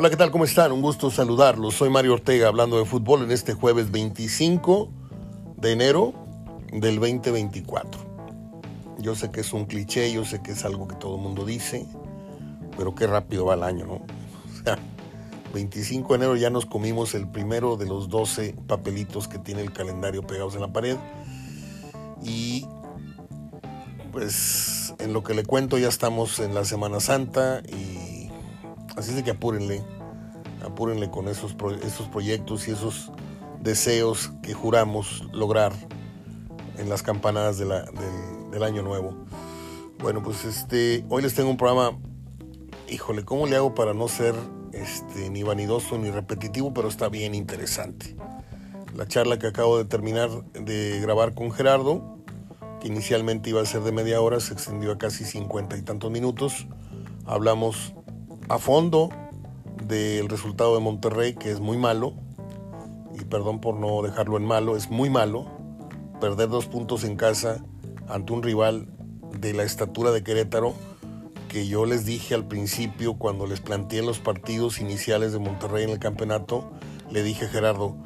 Hola, ¿qué tal? ¿Cómo están? Un gusto saludarlos. Soy Mario Ortega hablando de fútbol en este jueves 25 de enero del 2024. Yo sé que es un cliché, yo sé que es algo que todo el mundo dice, pero qué rápido va el año, ¿no? O sea, 25 de enero ya nos comimos el primero de los 12 papelitos que tiene el calendario pegados en la pared. Y pues en lo que le cuento ya estamos en la Semana Santa y así es de que apúrenle, apúrenle con esos, esos proyectos y esos deseos que juramos lograr en las campanadas del, año nuevo. Bueno, pues este, hoy les tengo un programa, híjole, ¿cómo le hago para no ser este, ni vanidoso ni repetitivo, pero está bien interesante? La charla que acabo de terminar de grabar con Gerardo, que inicialmente iba a ser de media hora, se extendió a casi cincuenta y tantos minutos. Hablamos a fondo del resultado de Monterrey, que es muy malo, y perdón por no dejarlo en malo, es muy malo. Perder dos puntos en casa ante un rival de la estatura de Querétaro, que yo les dije al principio cuando les planteé los partidos iniciales de Monterrey en el campeonato, le dije a Gerardo,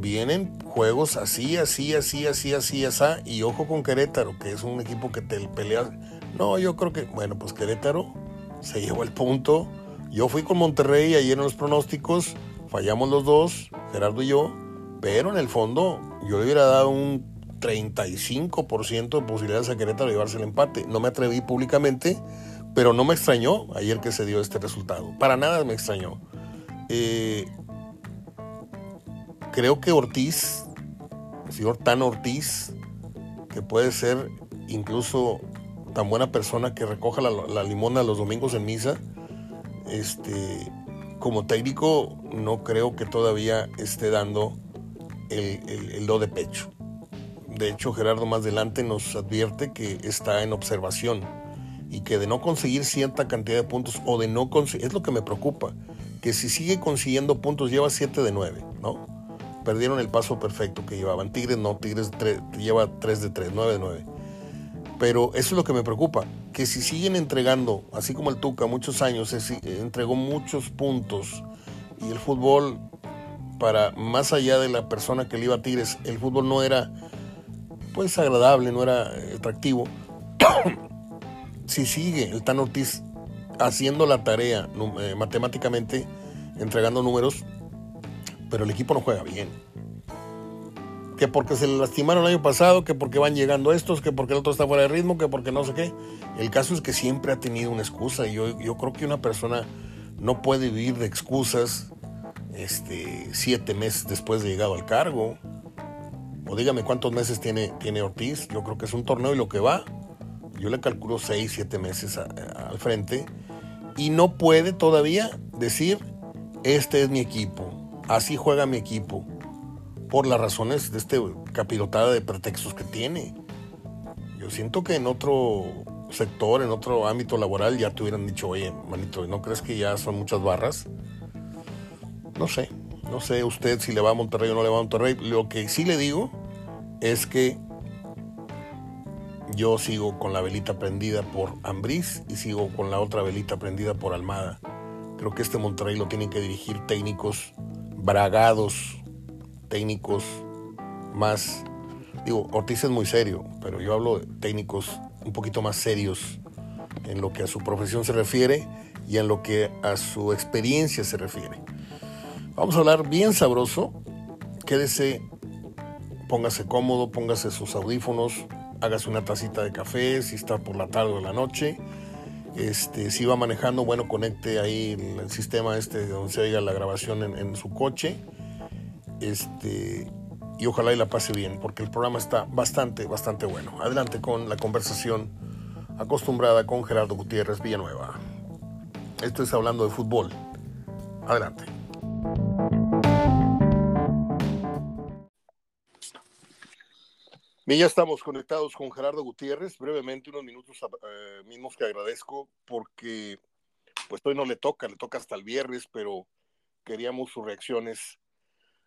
vienen juegos así, así, así, así, así, así, y ojo con Querétaro, que es un equipo que te pelea. No, yo creo que, bueno, pues Querétaro se llevó el punto. Yo fui con Monterrey ayer en los pronósticos, fallamos los dos, Gerardo y yo, pero en el fondo yo le hubiera dado un 35% de posibilidades a Querétaro de llevarse el empate. No me atreví públicamente, pero no me extrañó ayer que se dio este resultado. Para nada me extrañó. Eh, creo que Ortiz, el señor Tan Ortiz, que puede ser incluso tan buena persona que recoja la, limona los domingos en misa, este, como técnico no creo que todavía esté dando el, el do de pecho. De hecho, Gerardo más adelante nos advierte que está en observación y que de no conseguir cierta cantidad de puntos o de no conseguir, es lo que me preocupa, que si sigue consiguiendo puntos lleva 7 de 9, ¿no? Perdieron el paso perfecto que llevaban. Tigres no, Tigres lleva 3 de 3, 9 de 9. Pero eso es lo que me preocupa, que si siguen entregando, así como el Tuca, muchos años, entregó muchos puntos y el fútbol, para más allá de la persona que le iba a Tigres, el fútbol no era pues agradable, no era atractivo. si sigue el Tan Ortiz haciendo la tarea eh, matemáticamente, entregando números, pero el equipo no juega bien. Que porque se le lastimaron el año pasado, que porque van llegando estos, que porque el otro está fuera de ritmo, que porque no sé qué. El caso es que siempre ha tenido una excusa yo, yo creo que una persona no puede vivir de excusas este, siete meses después de llegado al cargo. O dígame cuántos meses tiene, tiene Ortiz. Yo creo que es un torneo y lo que va. Yo le calculo seis, siete meses al frente. Y no puede todavía decir, este es mi equipo Así juega mi equipo. Por las razones de este capirotada de pretextos que tiene. Yo siento que en otro sector, en otro ámbito laboral, ya te hubieran dicho, oye, manito, ¿no crees que ya son muchas barras? No sé, no sé usted si le va a Monterrey o no le va a Monterrey. Lo que sí le digo es que yo sigo con la velita prendida por Ambriz y sigo con la otra velita prendida por Almada. Creo que este Monterrey lo tienen que dirigir técnicos bragados, técnicos más, digo, Ortiz es muy serio, pero yo hablo de técnicos un poquito más serios en lo que a su profesión se refiere y en lo que a su experiencia se refiere. Vamos a hablar bien sabroso, quédese, póngase cómodo, póngase sus audífonos, hágase una tacita de café si está por la tarde o la noche este, si va manejando, bueno, conecte ahí el, sistema este donde se oiga la grabación en, su coche. Este, y ojalá y la pase bien, porque el programa está bastante, bastante bueno. Adelante con la conversación acostumbrada con Gerardo Gutiérrez Villanueva. Esto es hablando de fútbol. Adelante. Bien, ya estamos conectados con Gerardo Gutiérrez. Brevemente, unos minutos eh, mismos que agradezco porque pues hoy no le toca, le toca hasta el viernes, pero queríamos sus reacciones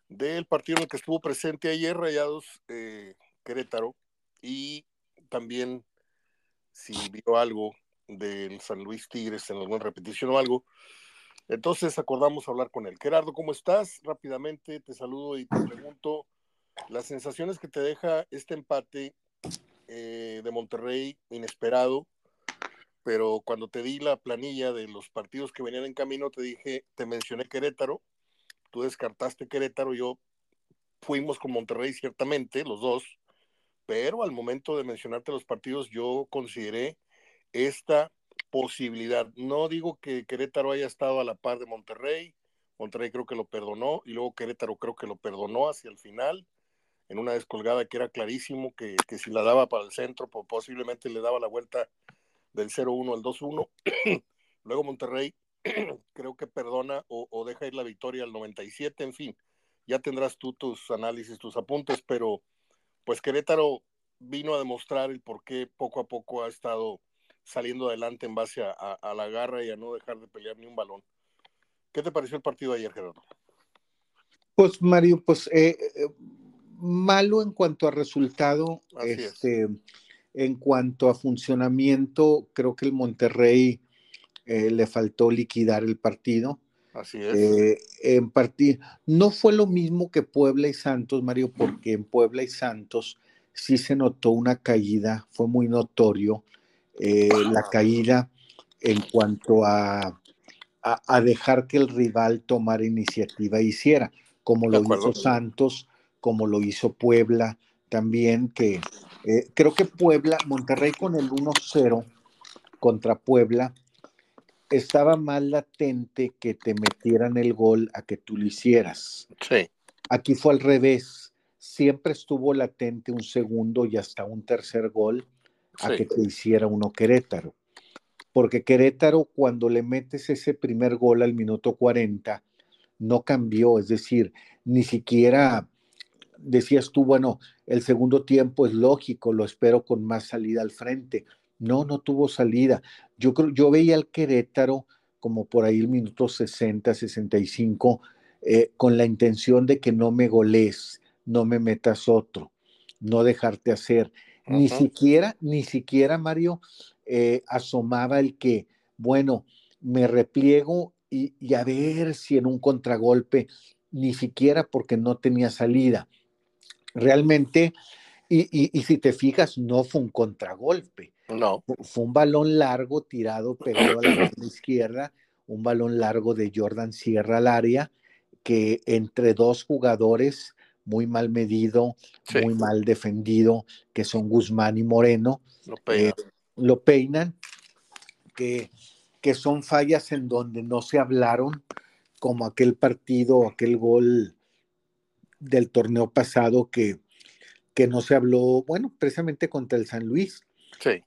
del partido en el que estuvo presente ayer, Rayados eh, Querétaro, y también si vio algo del San Luis Tigres en alguna repetición o algo. Entonces acordamos hablar con él. Gerardo, ¿cómo estás? Rápidamente te saludo y te pregunto las sensaciones que te deja este empate eh, de Monterrey inesperado, pero cuando te di la planilla de los partidos que venían en camino, te dije, te mencioné Querétaro, tú descartaste Querétaro, yo fuimos con Monterrey ciertamente, los dos, pero al momento de mencionarte los partidos, yo consideré esta posibilidad. No digo que Querétaro haya estado a la par de Monterrey, Monterrey creo que lo perdonó y luego Querétaro creo que lo perdonó hacia el final en una descolgada que era clarísimo que, si la daba para el centro, pues posiblemente le daba la vuelta del 0-1 al 2-1. luego Monterrey creo que perdona o, o, deja ir la victoria al 97, en fin, ya tendrás tú tus análisis, tus apuntes, pero pues Querétaro vino a demostrar el por qué poco a poco ha estado saliendo adelante en base a, la garra y a no dejar de pelear ni un balón. ¿Qué te pareció el partido ayer, Gerardo? Pues Mario, pues eh, eh, malo en cuanto a resultado, este, en cuanto a funcionamiento, creo que el Monterrey eh, le faltó liquidar el partido. Así es. en partido, no fue lo mismo que Puebla y Santos, Mario, porque en Puebla y Santos sí se notó una caída, fue muy notorio eh, la caída en cuanto a, a, dejar que el rival tomara iniciativa e hiciera, como lo hizo Santos, como lo hizo Puebla también, que eh, creo que Puebla, Monterrey con el 1-0 contra Puebla, estaba más latente que te metieran el gol a que tú lo hicieras. Sí. Aquí fue al revés. Siempre estuvo latente un segundo y hasta un tercer gol a que te hiciera uno Querétaro. Porque Querétaro, cuando le metes ese primer gol al minuto 40, no cambió, es decir, ni siquiera decías tú, bueno, el segundo tiempo es lógico, lo espero con más salida al frente. No, no tuvo salida. Yo creo, yo veía al Querétaro como por ahí el minuto 60, 65, eh, con la intención de que no me goles, no me metas otro, no dejarte hacer. Ni siquiera, ni siquiera, Mario, eh, asomaba el que, bueno, me repliego y, a ver si en un contragolpe, ni siquiera porque no tenía salida. Realmente, y, si te fijas, no fue un contragolpe. No. Fue un balón largo tirado pegado a la mano izquierda, un balón largo de Jordan Sierra al área, que entre dos jugadores muy mal medido, muy mal defendido, que son Guzmán y Moreno. Lo peinan. Eh, que, que son fallas en donde no se hablaron, como aquel partido, aquel gol del torneo pasado que, que no se habló, bueno, precisamente contra el San Luis,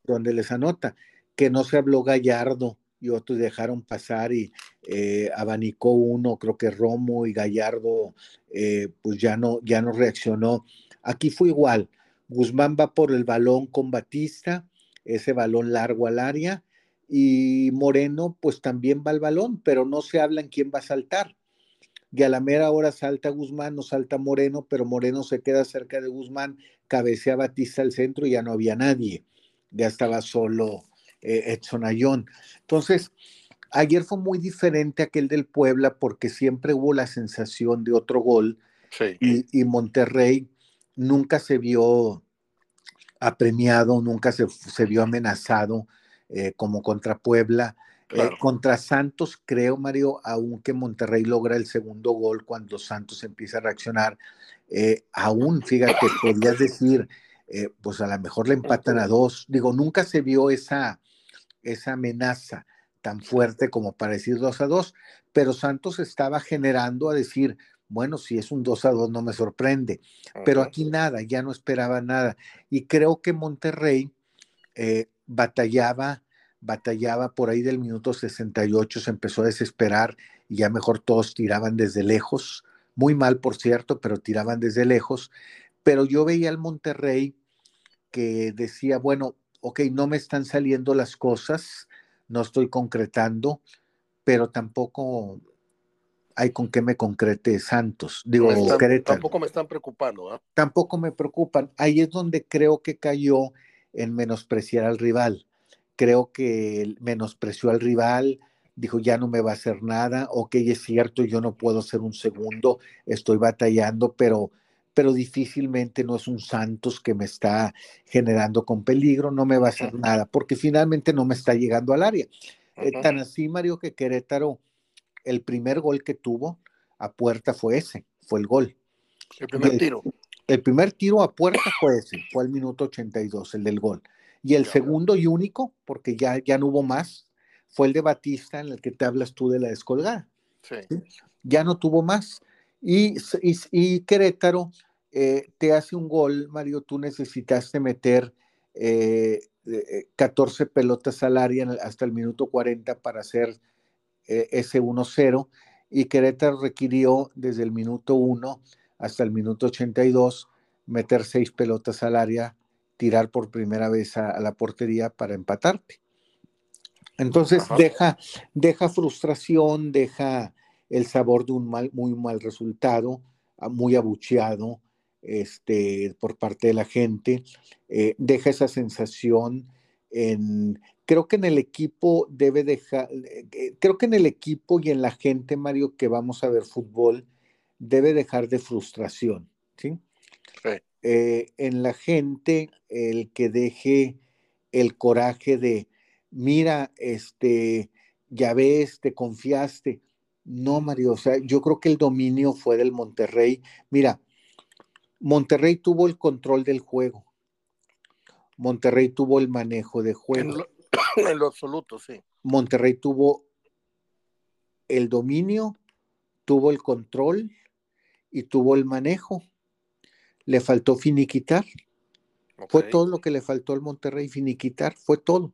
donde les anota, que no se habló Gallardo y otros dejaron pasar y eh, abanicó uno, creo que Romo y Gallardo, eh, pues ya no, ya no reaccionó. Aquí fue igual, Guzmán va por el balón con Batista, ese balón largo al área, y Moreno pues también va al balón, pero no se habla en quién va a saltar. Y a la mera hora salta Guzmán, no salta Moreno, pero Moreno se queda cerca de Guzmán, cabecea Batista al centro y ya no había nadie, ya estaba solo eh, Edson Ayón. Entonces, ayer fue muy diferente aquel del Puebla porque siempre hubo la sensación de otro gol y, Monterrey nunca se vio apremiado, nunca se, vio amenazado eh, como contra Puebla. Eh, contra Santos, creo, Mario, aunque Monterrey logra el segundo gol cuando Santos empieza a reaccionar, aún, fíjate, podrías decir, pues a lo mejor le empatan a dos. Digo, nunca se vio esa, esa amenaza tan fuerte como para decir 2 a 2, pero Santos estaba generando a decir, bueno, si es un 2 a 2 no me sorprende, pero aquí nada, ya no esperaba nada. Y creo que Monterrey eh, batallaba, batallaba por ahí del minuto 68, se empezó a desesperar y ya mejor todos tiraban desde lejos, muy mal por cierto, pero tiraban desde lejos. Pero yo veía al Monterrey que decía, bueno, ok, no me están saliendo las cosas, no estoy concretando, pero tampoco hay con qué me concrete Santos. Digo, tampoco me están preocupando. ¿ah? Tampoco me preocupan. Ahí es donde creo que cayó en menospreciar al rival. Creo que menospreció al rival, dijo, ya no me va a hacer nada, ok, es cierto, yo no puedo ser un segundo, estoy batallando, pero, pero difícilmente no es un Santos que me está generando con peligro, no me va a hacer nada, porque finalmente no me está llegando al área. Eh, tan así, Mario, que Querétaro, el primer gol que tuvo a puerta fue ese, fue el gol. El primer tiro. El primer tiro a puerta fue ese, fue al minuto 82, el del gol. Y el segundo y único, porque ya, ya no hubo más, fue el de Batista en el que te hablas tú de la descolgada. Sí. Ya no tuvo más. Y, y, Querétaro eh, te hace un gol, Mario, tú necesitaste meter 14 eh, eh, pelotas al área hasta el minuto 40 para hacer ese 1-0 y Querétaro requirió desde el minuto 1 hasta el minuto 82 meter seis pelotas al área, tirar por primera vez a, la portería para empatarte. Entonces deja, deja frustración, deja el sabor de un mal, muy mal resultado, ah, muy abucheado este, por parte de la gente, eh, deja esa sensación en, creo que en el equipo debe dejar, eh, creo que en el equipo y en la gente, Mario, que vamos a ver fútbol, debe dejar de frustración, ¿sí? Eh, en la gente, el que deje el coraje de, mira, este, ya ves, te confiaste. No, Mario, o sea, yo creo que el dominio fue del Monterrey. Mira, Monterrey tuvo el control del juego. Monterrey tuvo el manejo de juego. En lo, en lo absoluto, sí. Monterrey tuvo el dominio, tuvo el control y tuvo el manejo. Le faltó finiquitar. Fue todo lo que le faltó al Monterrey, finiquitar, fue todo.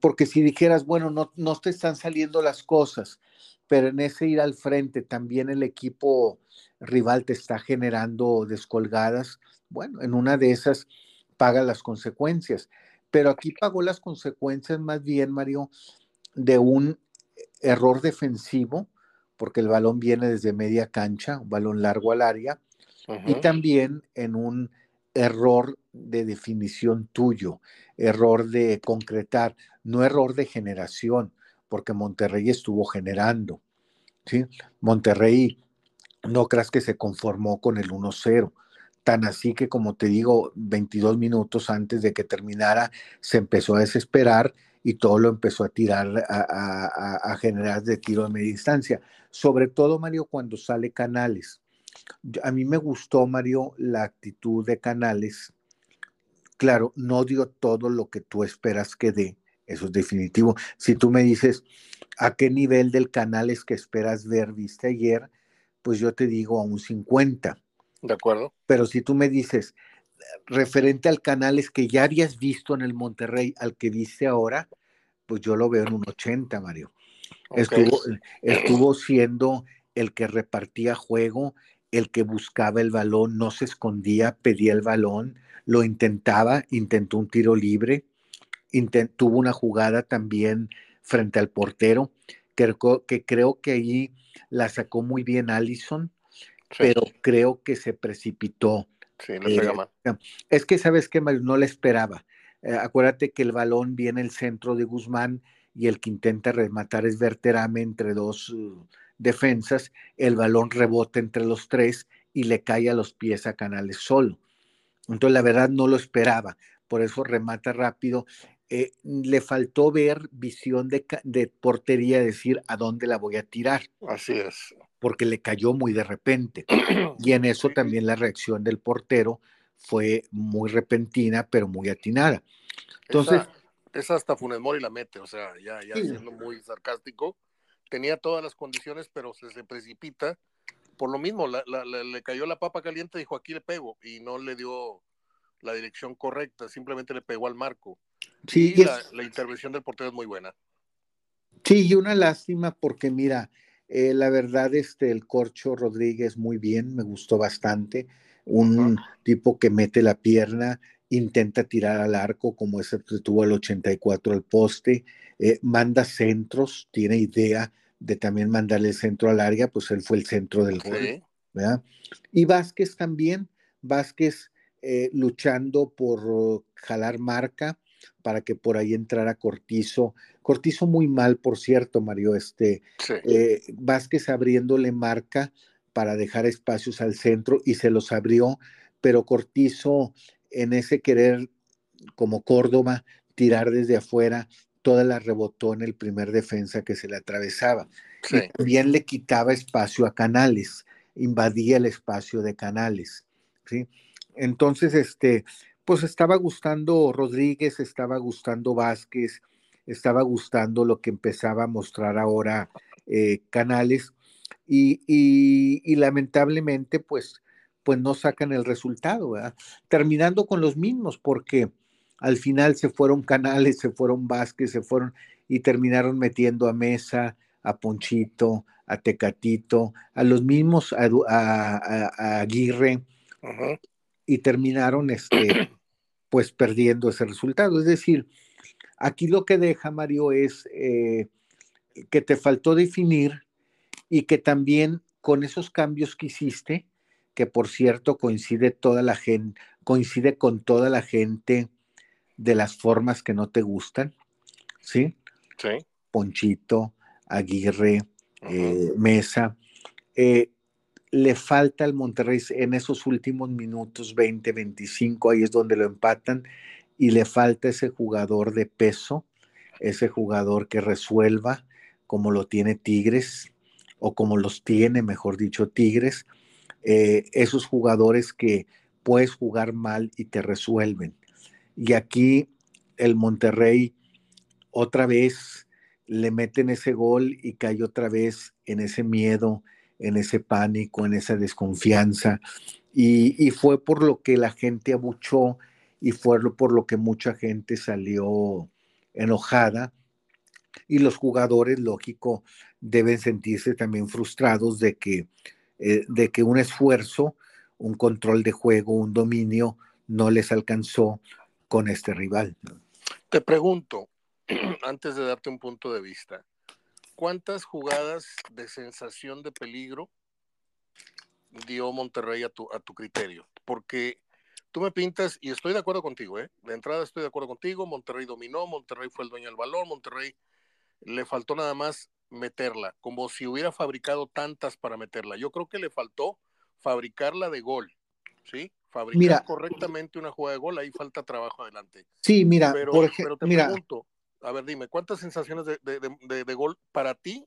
Porque si dijeras, bueno, no, no te están saliendo las cosas, pero en ese ir al frente también el equipo rival te está generando descolgadas, bueno, en una de esas paga las consecuencias. Pero aquí pagó las consecuencias más bien, Mario, de un error defensivo porque el balón viene desde media cancha, un balón largo al área, y también en un error de definición tuyo, error de concretar, no error de generación, porque Monterrey estuvo generando. ¿sí? Monterrey, no creas que se conformó con el 1-0. Tan así que, como te digo, 22 minutos antes de que terminara, se empezó a desesperar y todo lo empezó a tirar, a, generar de tiro de media distancia. Sobre todo, Mario, cuando sale Canales. A mí me gustó, Mario, la actitud de Canales. Claro, no dio todo lo que tú esperas que dé, eso es definitivo. Si tú me dices a qué nivel del Canales que esperas ver viste ayer, pues yo te digo a un 50. De acuerdo. Pero si tú me dices, referente al Canales que ya habías visto en el Monterrey, al que viste ahora, pues yo lo veo en un 80, Mario. Estuvo, estuvo siendo el que repartía juego, el que buscaba el balón, no se escondía, pedía el balón, lo intentaba, intentó un tiro libre, tuvo una jugada también frente al portero, que, que creo que ahí la sacó muy bien Allison, pero creo que se precipitó Sí, eh, Es que sabes que no le esperaba. Eh, acuérdate que el balón viene el centro de Guzmán y el que intenta rematar es Verterame entre dos uh, defensas. El balón rebota entre los tres y le cae a los pies a Canales solo. Entonces, la verdad no lo esperaba. Por eso remata rápido. Eh, le faltó ver visión de, de portería, decir a dónde la voy a tirar. Así es porque le cayó muy de repente. Y en eso también la reacción del portero fue muy repentina, pero muy atinada. Entonces... Esa, hasta Funes Mori la mete, o sea, ya, ya siendo muy sarcástico, tenía todas las condiciones, pero se, se precipita. Por lo mismo, le cayó la papa caliente, dijo aquí le pego, y no le dio la dirección correcta, simplemente le pegó al marco. Sí, y la, la intervención del portero es muy buena. Sí, y una lástima porque mira, eh, la verdad, este, el Corcho Rodríguez muy bien, me gustó bastante. Un tipo que mete la pierna, intenta tirar al arco, como ese que tuvo el 84 al poste, eh, manda centros, tiene idea de también mandarle el centro al área, pues él fue el centro del gol. Y Vázquez también, Vázquez eh, luchando por jalar marca, para que por ahí entrara Cortizo. Cortizo muy mal, por cierto, Mario. Este, eh, Vázquez abriéndole marca para dejar espacios al centro y se los abrió, pero Cortizo en ese querer, como Córdoba, tirar desde afuera, toda la rebotó en el primer defensa que se le atravesaba. Y también le quitaba espacio a Canales, invadía el espacio de Canales. ¿sí? Entonces, este, pues estaba gustando Rodríguez, estaba gustando Vázquez, estaba gustando lo que empezaba a mostrar ahora eh, Canales y, lamentablemente pues, pues no sacan el resultado, terminando con los mismos porque al final se fueron Canales, se fueron Vázquez, se fueron y terminaron metiendo a Mesa, a Ponchito, a Tecatito, a los mismos, a, Aguirre, y terminaron este, pues perdiendo ese resultado. Es decir, aquí lo que deja Mario es eh, que te faltó definir y que también con esos cambios que hiciste, que por cierto coincide toda la gente, coincide con toda la gente de las formas que no te gustan, ¿sí? Sí. Ponchito, Aguirre, eh, Mesa. Eh, le falta al Monterrey en esos últimos minutos, 20, 25, ahí es donde lo empatan, y le falta ese jugador de peso, ese jugador que resuelva como lo tiene Tigres, o como los tiene, mejor dicho, Tigres, eh, esos jugadores que puedes jugar mal y te resuelven. Y aquí el Monterrey otra vez le meten ese gol y cae otra vez en ese miedo, en ese pánico, en esa desconfianza. Y, fue por lo que la gente abuchó y fue por lo que mucha gente salió enojada. Y los jugadores, lógico, deben sentirse también frustrados de que, eh, de que un esfuerzo, un control de juego, un dominio no les alcanzó con este rival. Te pregunto, antes de darte un punto de vista, ¿cuántas jugadas de sensación de peligro dio Monterrey a tu, a tu criterio? Porque tú me pintas, y estoy de acuerdo contigo, ¿eh? De entrada estoy de acuerdo contigo, Monterrey dominó, Monterrey fue el dueño del balón, Monterrey le faltó nada más meterla, como si hubiera fabricado tantas para meterla. Yo creo que le faltó fabricarla de gol, ¿sí? Fabricar correctamente una jugada de gol, ahí falta trabajo adelante. Sí, mira, pero, por ejemplo, te pregunto, a ver, dime, ¿cuántas sensaciones de, gol para ti,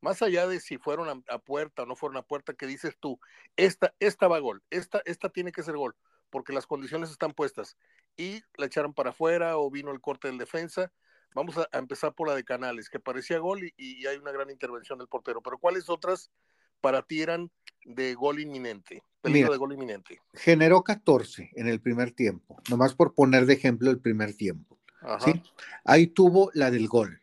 más allá de si fueron a, puerta o no fueron a puerta, que dices tú, esta, esta va a gol, esta, esta tiene que ser gol, porque las condiciones están puestas, y la echaron para afuera o vino el corte del defensa? Vamos a, empezar por la de Canales, que parecía gol y, y, hay una gran intervención del portero, pero ¿cuáles otras para ti eran de gol inminente? Peligro de gol inminente. Generó 14 en el primer tiempo, nomás por poner de ejemplo el primer tiempo. ¿Sí? Ahí tuvo la del gol.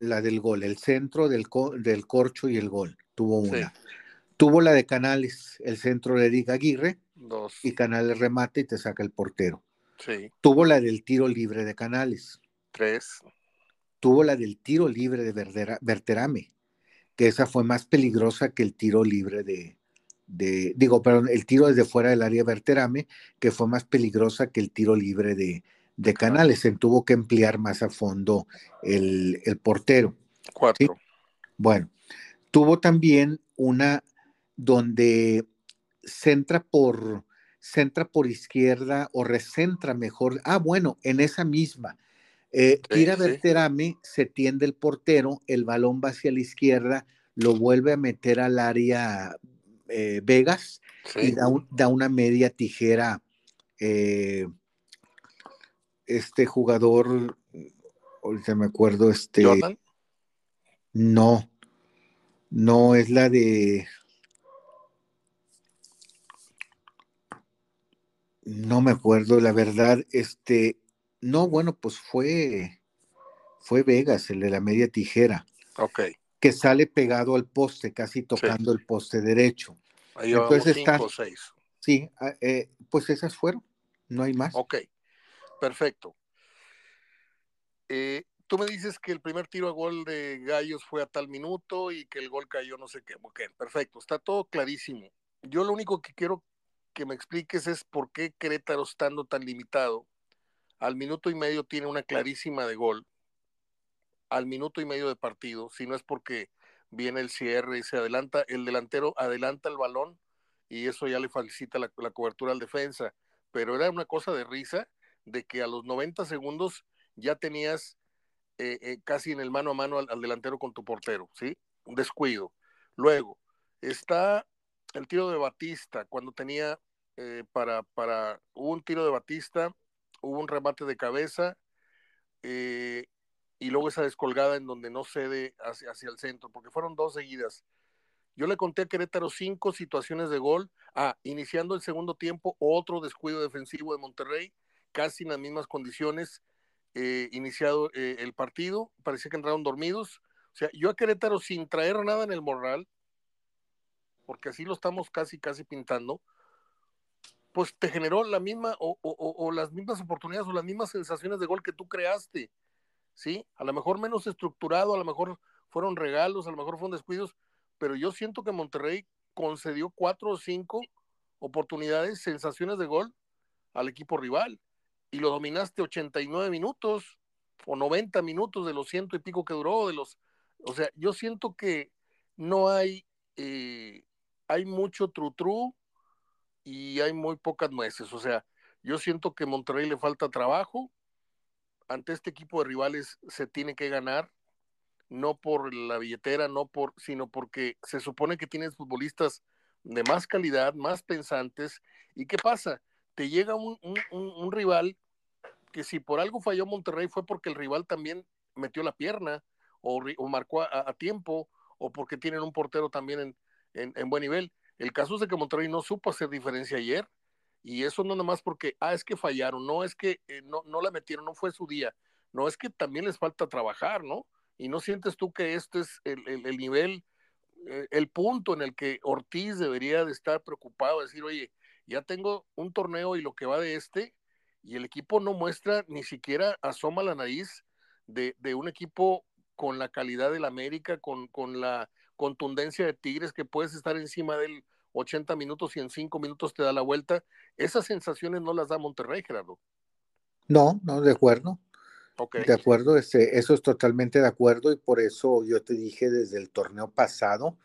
La, del gol, el centro del, del, corcho y el gol. Tuvo una. Tuvo la de Canales, el centro de Eric Aguirre. Dos. Y Canales remate y te saca el portero. Sí. Tuvo la del tiro libre de Canales. Tres. Tuvo la del tiro libre de Verdera, Verterame, que esa fue más peligrosa que el tiro libre de, de, digo, perdón, el tiro desde fuera del área de Verterame, que fue más peligrosa que el tiro libre de, de Canales. Se tuvo que emplear más a fondo el, portero. Cuatro. Bueno, tuvo también una donde centra por, centra por izquierda o recentra mejor. Ah, bueno, en esa misma. Eh, tira Verterame, se tiende el portero, el balón va hacia la izquierda, lo vuelve a meter al área eh, Vegas y da, una media tijera eh, este jugador, ahorita me acuerdo, este. ¿Jordan? No, no es la de. No me acuerdo, la verdad, este. No, bueno, pues fue. Fue Vegas, el de la media tijera. Ok. Que sale pegado al poste, casi tocando el poste derecho. Ahí Entonces cinco o seis. Sí, ah, eh, pues esas fueron, no hay más. Ok. Perfecto. Eh, tú me dices que el primer tiro a gol de Gallos fue a tal minuto y que el gol cayó no sé qué. Ok, perfecto, está todo clarísimo. Yo lo único que quiero que me expliques es por qué Querétaro, estando tan limitado, al minuto y medio tiene una clarísima de gol, al minuto y medio de partido, si no es porque viene el cierre y se adelanta, el delantero adelanta el balón y eso ya le facilita la, cobertura al defensa. Pero era una cosa de risa de que a los 90 segundos ya tenías eh, eh, casi en el mano a mano al, delantero con tu portero, ¿sí? Un descuido. Luego, está el tiro de Batista, cuando tenía eh, para, para, un tiro de Batista, hubo un remate de cabeza, y luego esa descolgada en donde no cede hacia, hacia el centro, porque fueron dos seguidas. Yo le conté a Querétaro cinco situaciones de gol. Ah, iniciando el segundo tiempo, otro descuido defensivo de Monterrey, casi en las mismas condiciones. Eh, iniciado eh, el partido, parecía que entraron dormidos. O sea, yo a Querétaro sin traer nada en el morral, porque así lo estamos casi, casi pintando, pues te generó la misma o, o las mismas oportunidades o las mismas sensaciones de gol que tú creaste. ¿sí? A lo mejor menos estructurado, a lo mejor fueron regalos, a lo mejor fueron descuidos, pero yo siento que Monterrey concedió cuatro o cinco oportunidades, sensaciones de gol al equipo rival y lo dominaste 89 minutos o 90 minutos de los ciento y pico que duró, de los, o sea, yo siento que no hay, eh, hay mucho tru-tru y hay muy pocas nueces, o sea, yo siento que Monterrey le falta trabajo, ante este equipo de rivales se tiene que ganar, no por la billetera, no por, sino porque se supone que tienes futbolistas de más calidad, más pensantes. ¿Y qué pasa? Te llega un, rival que si por algo falló Monterrey fue porque el rival también metió la pierna o, marcó a, tiempo o porque tienen un portero también en, en, buen nivel. El caso es que Monterrey no supo hacer diferencia ayer y eso no nada más porque, ah, es que fallaron, no es que eh, no, no la metieron, no fue su día. No, es que también les falta trabajar, ¿no? Y no sientes tú que este es el, el, nivel, eh, el punto en el que Ortiz debería de estar preocupado, decir, oye, ya tengo un torneo y lo que va de este, y el equipo no muestra, ni siquiera asoma la nariz de, de un equipo con la calidad del América, con, con la contundencia de Tigres, que puedes estar encima del 80 minutos y en 5 minutos te da la vuelta. Esas sensaciones no las da Monterrey, Gerardo. No, no, de acuerdo. De acuerdo, este, eso es totalmente de acuerdo y por eso yo te dije desde el torneo pasado,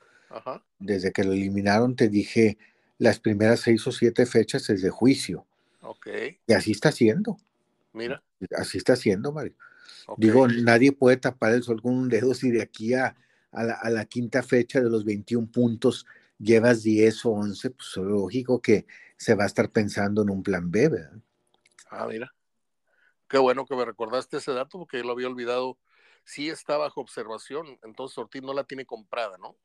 desde que lo eliminaron, te dije las primeras seis o siete fechas es de juicio. Ok. Y así está siendo. Mira. Así está siendo, Mario. Digo, nadie puede tapar el sol con un dedo si de aquí a, la, a, la, quinta fecha de los 21 puntos llevas 10 o 11, pues lógico que se va a estar pensando en un plan B, ¿verdad? Ah, mira. Qué bueno que me recordaste ese dato porque yo lo había olvidado. Sí está bajo observación, entonces Ortiz no la tiene comprada, ¿no?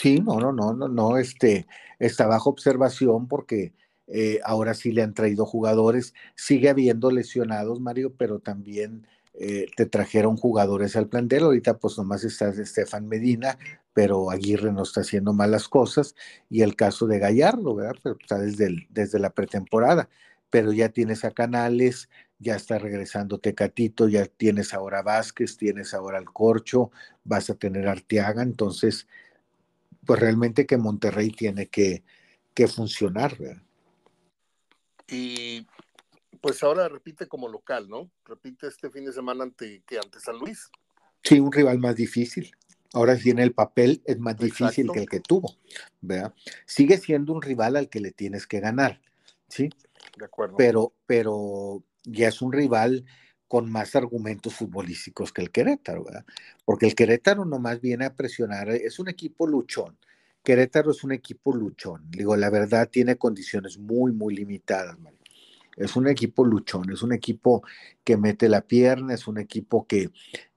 Sí, no, no, no, no, no, este, está bajo observación porque eh, ahora sí le han traído jugadores, sigue habiendo lesionados, Mario, pero también eh, te trajeron jugadores al plantel. Ahorita pues nomás está Estefan Medina, pero Aguirre no está haciendo malas cosas. Y el caso de Gallardo, ¿verdad? Pero está desde, desde la pretemporada. Pero ya tienes a Canales, ya está regresando Tecatito, ya tienes ahora Vázquez, tienes ahora al Corcho, vas a tener Arteaga. Entonces, pues realmente que Monterrey tiene que, que funcionar, ¿verdad? Y pues ahora repite como local, ¿no? Repite este fin de semana ante, que ante San Luis. Sí, un rival más difícil. Ahora tiene el papel, es más difícil que el que tuvo, ¿verdad? Sigue siendo un rival al que le tienes que ganar, ¿sí? De acuerdo. Pero, pero ya es un rival con más argumentos futbolísticos que el Querétaro, ¿verdad? Porque el Querétaro nomás viene a presionar, es un equipo luchón. Querétaro es un equipo luchón. Digo, la verdad tiene condiciones muy, muy limitadas, man. Es un equipo luchón, es un equipo que mete la pierna, es un equipo que,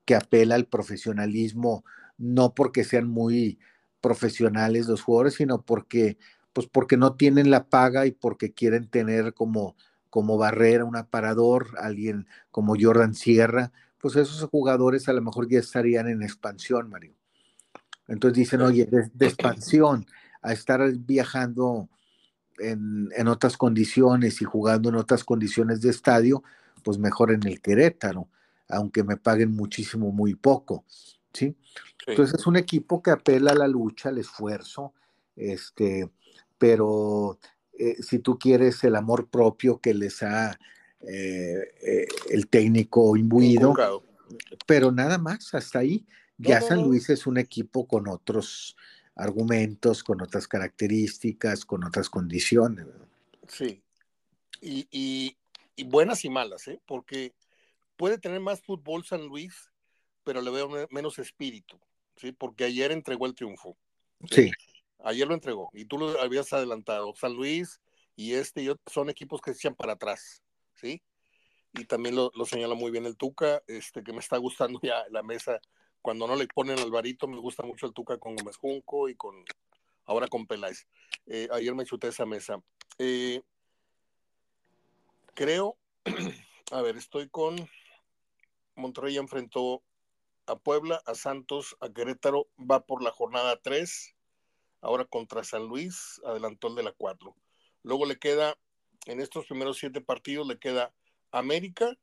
que apela al profesionalismo, no porque sean muy profesionales los jugadores, sino porque, pues porque no tienen la paga y porque quieren tener como, como barrera un aparador, alguien como Jordan Sierra, pues esos jugadores a lo mejor ya estarían en expansión, Mario. Entonces dicen, oye, de expansión a estar viajando en, otras condiciones y jugando en otras condiciones de estadio, pues mejor en el Querétaro, aunque me paguen muchísimo, muy poco, ¿sí? Entonces es un equipo que apela a la lucha, al esfuerzo, este, pero eh, si tú quieres el amor propio que les ha eh, el técnico imbuido, pero nada más, hasta ahí. Ya San Luis es un equipo con otros argumentos, con otras características, con otras condiciones. Sí, y, buenas y malas, ¿eh? porque puede tener más fútbol San Luis, pero le veo menos espíritu, ¿sí? porque ayer entregó el triunfo. Sí. Ayer lo entregó y tú lo habías adelantado. San Luis y este son equipos que se echan para atrás, ¿sí? Y también lo, señala muy bien el Tuca, este, que me está gustando ya la mesa. Cuando no le ponen Alvarito, me gusta mucho el Tuca con Gómez Junco y con ahora con Peláez. Eh, ayer me chuté esa mesa. Eh, creo, a ver, estoy con Monterrey enfrentó a Puebla, a Santos, a Querétaro, va por la jornada 3, ahora contra San Luis, adelantó el de la 4. Luego le queda, en estos primeros siete partidos, le queda América,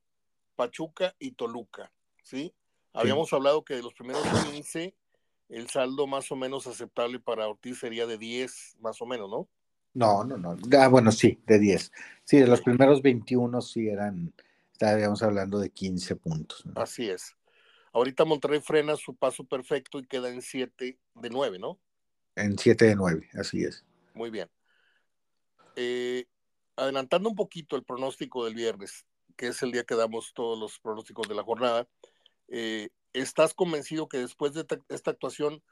Pachuca y Toluca, ¿sí? Habíamos hablado que de los primeros 15, el saldo más o menos aceptable para Ortiz sería de 10, más o menos, ¿no? No, no, no. Ah, bueno, sí, de 10. Sí, de los primeros 21 sí eran, estaríamos hablando de 15 puntos. Así es. Ahorita Monterrey frena su paso perfecto y queda en 7 de 9, ¿no? En 7 de 9, así es. Muy bien. Eh, adelantando un poquito el pronóstico del viernes, que es el día que damos todos los pronósticos de la jornada, eh, ¿estás convencido que después de esta actuación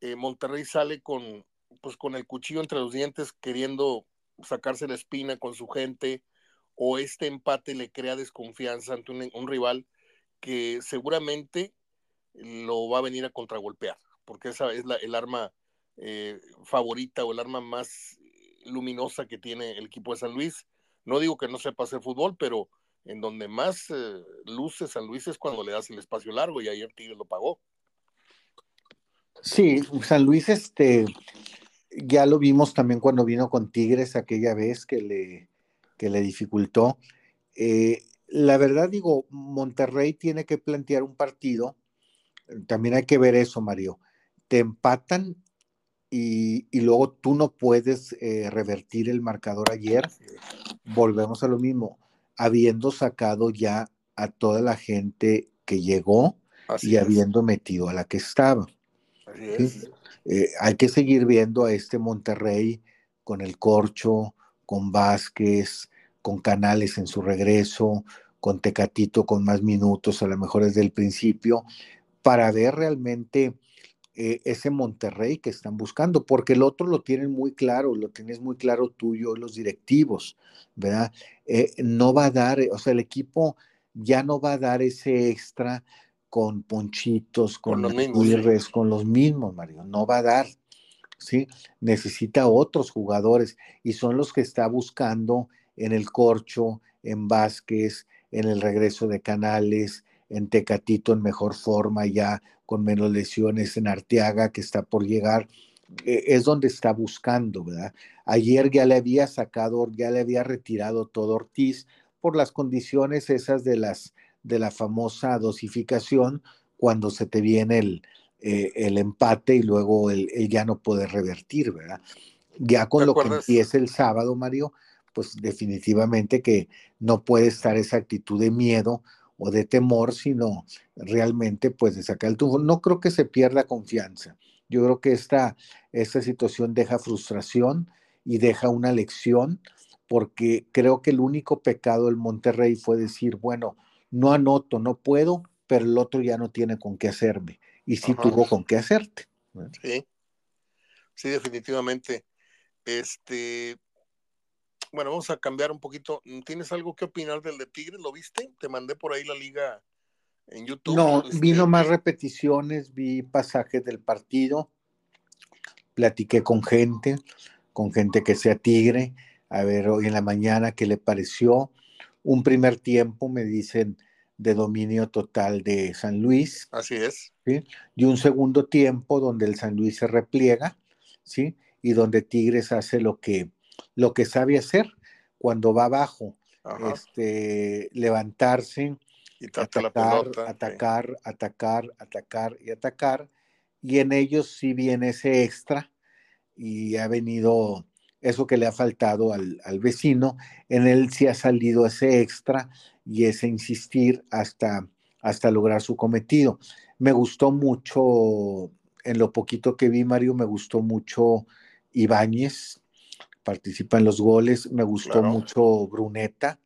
eh, Monterrey sale con, pues, con el cuchillo entre los dientes queriendo sacarse la espina con su gente o este empate le crea desconfianza ante un, rival que seguramente lo va a venir a contragolpear, porque esa es la, el arma favorita o el arma más luminosa que tiene el equipo de San Luis. No digo que no sepa hacer fútbol, pero en donde más eh, luce San Luis es cuando le das el espacio largo y ayer Tigres lo pagó. Sí, San Luis, este, ya lo vimos también cuando vino con Tigres aquella vez que le, que le dificultó. Eh, la verdad digo, Monterrey tiene que plantear un partido, también hay que ver eso, Mario. Te empatan y, luego tú no puedes eh, revertir el marcador ayer, volvemos a lo mismo, habiendo sacado ya a toda la gente que llegó y habiendo metido a la que estaba. Eh, hay que seguir viendo a este Monterrey con el Corcho, con Vázquez, con Canales en su regreso, con Tecatito con más minutos, a lo mejor desde el principio, para ver realmente eh, ese Monterrey que están buscando, porque el otro lo tienen muy claro, lo tienes muy claro tuyo, los directivos, ¿verdad? Eh, no va a dar, o sea, el equipo ya no va a dar ese extra con ponchitos, con, los mismos, con los mismos, Mario, no va a dar, ¿sí? Necesita otros jugadores y son los que está buscando en el Corcho, en Vázquez, en el regreso de Canales, en Tecatito en mejor forma ya con menos lesiones, en Arteaga que está por llegar, eh, es donde está buscando, ¿verdad? Ayer ya le había sacado, ya le había retirado todo Ortiz por las condiciones esas de las de la famosa dosificación cuando se te viene el, eh, el empate y luego el, ya no puede revertir, ¿verdad? Ya con lo que empieza el sábado, Mario, pues definitivamente que no puede estar esa actitud de miedo o de temor, sino realmente pues de sacar el triunfo. No creo que se pierda confianza. Yo creo que esta, esta situación deja frustración y deja una lección, porque creo que el único pecado del Monterrey fue decir, bueno, no anoto, no puedo, pero el otro ya no tiene con qué hacerme. Y sí tuvo con qué hacerte. Sí, sí, definitivamente. Este, bueno, vamos a cambiar un poquito. ¿Tienes algo que opinar del de Tigres? ¿Lo viste? Te mandé por ahí la liga en YouTube. No, vino más repeticiones, vi pasajes del partido, platiqué con gente, con gente que sea Tigre, a ver hoy en la mañana qué le pareció. Un primer tiempo, me dicen, de dominio total de San Luis. Así es. Y un segundo tiempo donde el San Luis se repliega, ¿sí? Y donde Tigres hace lo que lo que sabe hacer cuando va abajo, este, levantarse, y atacar, atacar, atacar, atacar y atacar. Y en ellos sí viene ese extra y ha venido eso que le ha faltado al, vecino. En él sí ha salido ese extra y ese insistir hasta, hasta lograr su cometido. Me gustó mucho, en lo poquito que vi, Mario, me gustó mucho Ibáñez, participa en los goles, me gustó mucho Bruneta.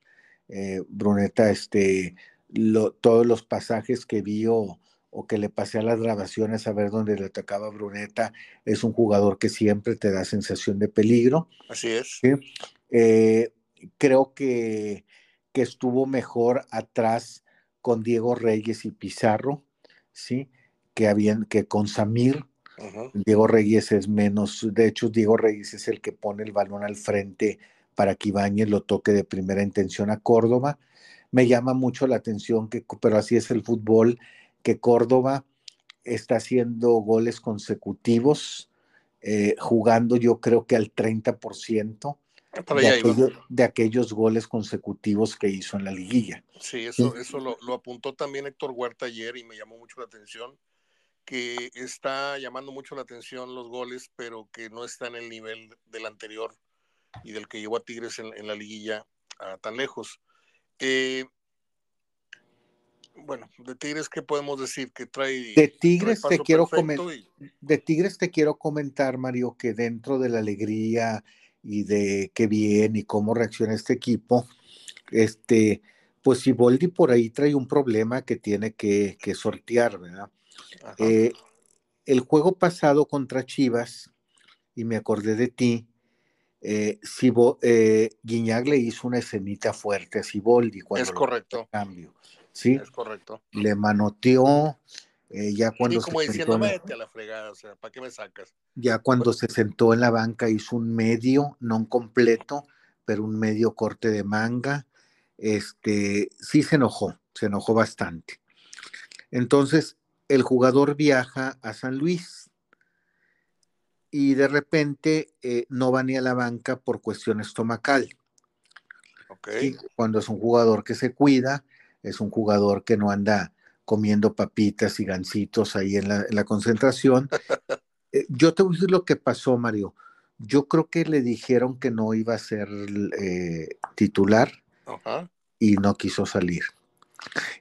Eh, Bruneta, este, todos los pasajes que vio o que le pasé a las grabaciones a ver dónde le atacaba Bruneta, es un jugador que siempre te da sensación de peligro. Así es. Eh, creo que, que, estuvo mejor atrás con Diego Reyes y Pizarro, ¿sí? Que, habían, que con Samir. Diego Reyes es menos, de hecho Diego Reyes es el que pone el balón al frente para que Ibáñez lo toque de primera intención a Córdoba. Me llama mucho la atención que, pero así es el fútbol, que Córdoba está haciendo goles consecutivos, eh, jugando yo creo que al 30% ah, de, aquellos goles consecutivos que hizo en la liguilla. Sí, eso, eso lo, apuntó también Héctor Huerta ayer y me llamó mucho la atención, que está llamando mucho la atención los goles, pero que no está en el nivel del anterior y del que llevó a Tigres en, la liguilla a tan lejos. Eh, bueno, de Tigres, ¿qué podemos decir? Que trae. De Tigres te quiero comentar. De Tigres te quiero comentar, Mario, que dentro de la alegría y de qué bien y cómo reacciona este equipo, este, pues si Boldi por ahí trae un problema que tiene que, sortear, ¿verdad? Eh, el juego pasado contra Chivas, y me acordé de ti, eh, eh, Guiñac le hizo una escenita fuerte a Siboldi cuando es correcto. cambio. ¿sí? Es correcto. Le manoteó, eh, ya cuando... como se diciendo, sentó a la fregada, o sea, ¿para qué me sacas? Ya cuando se sentó en la banca hizo un medio, no un completo, pero un medio corte de manga. Este, sí se enojó, se enojó bastante. Entonces, el jugador viaja a San Luis y de repente eh, no va ni a la banca por cuestión estomacal. Okay. Cuando es un jugador que se cuida, es un jugador que no anda comiendo papitas y gancitos ahí en la, concentración. Eh, yo te voy a decir lo que pasó, Mario. Yo creo que le dijeron que no iba a ser eh, titular y no quiso salir.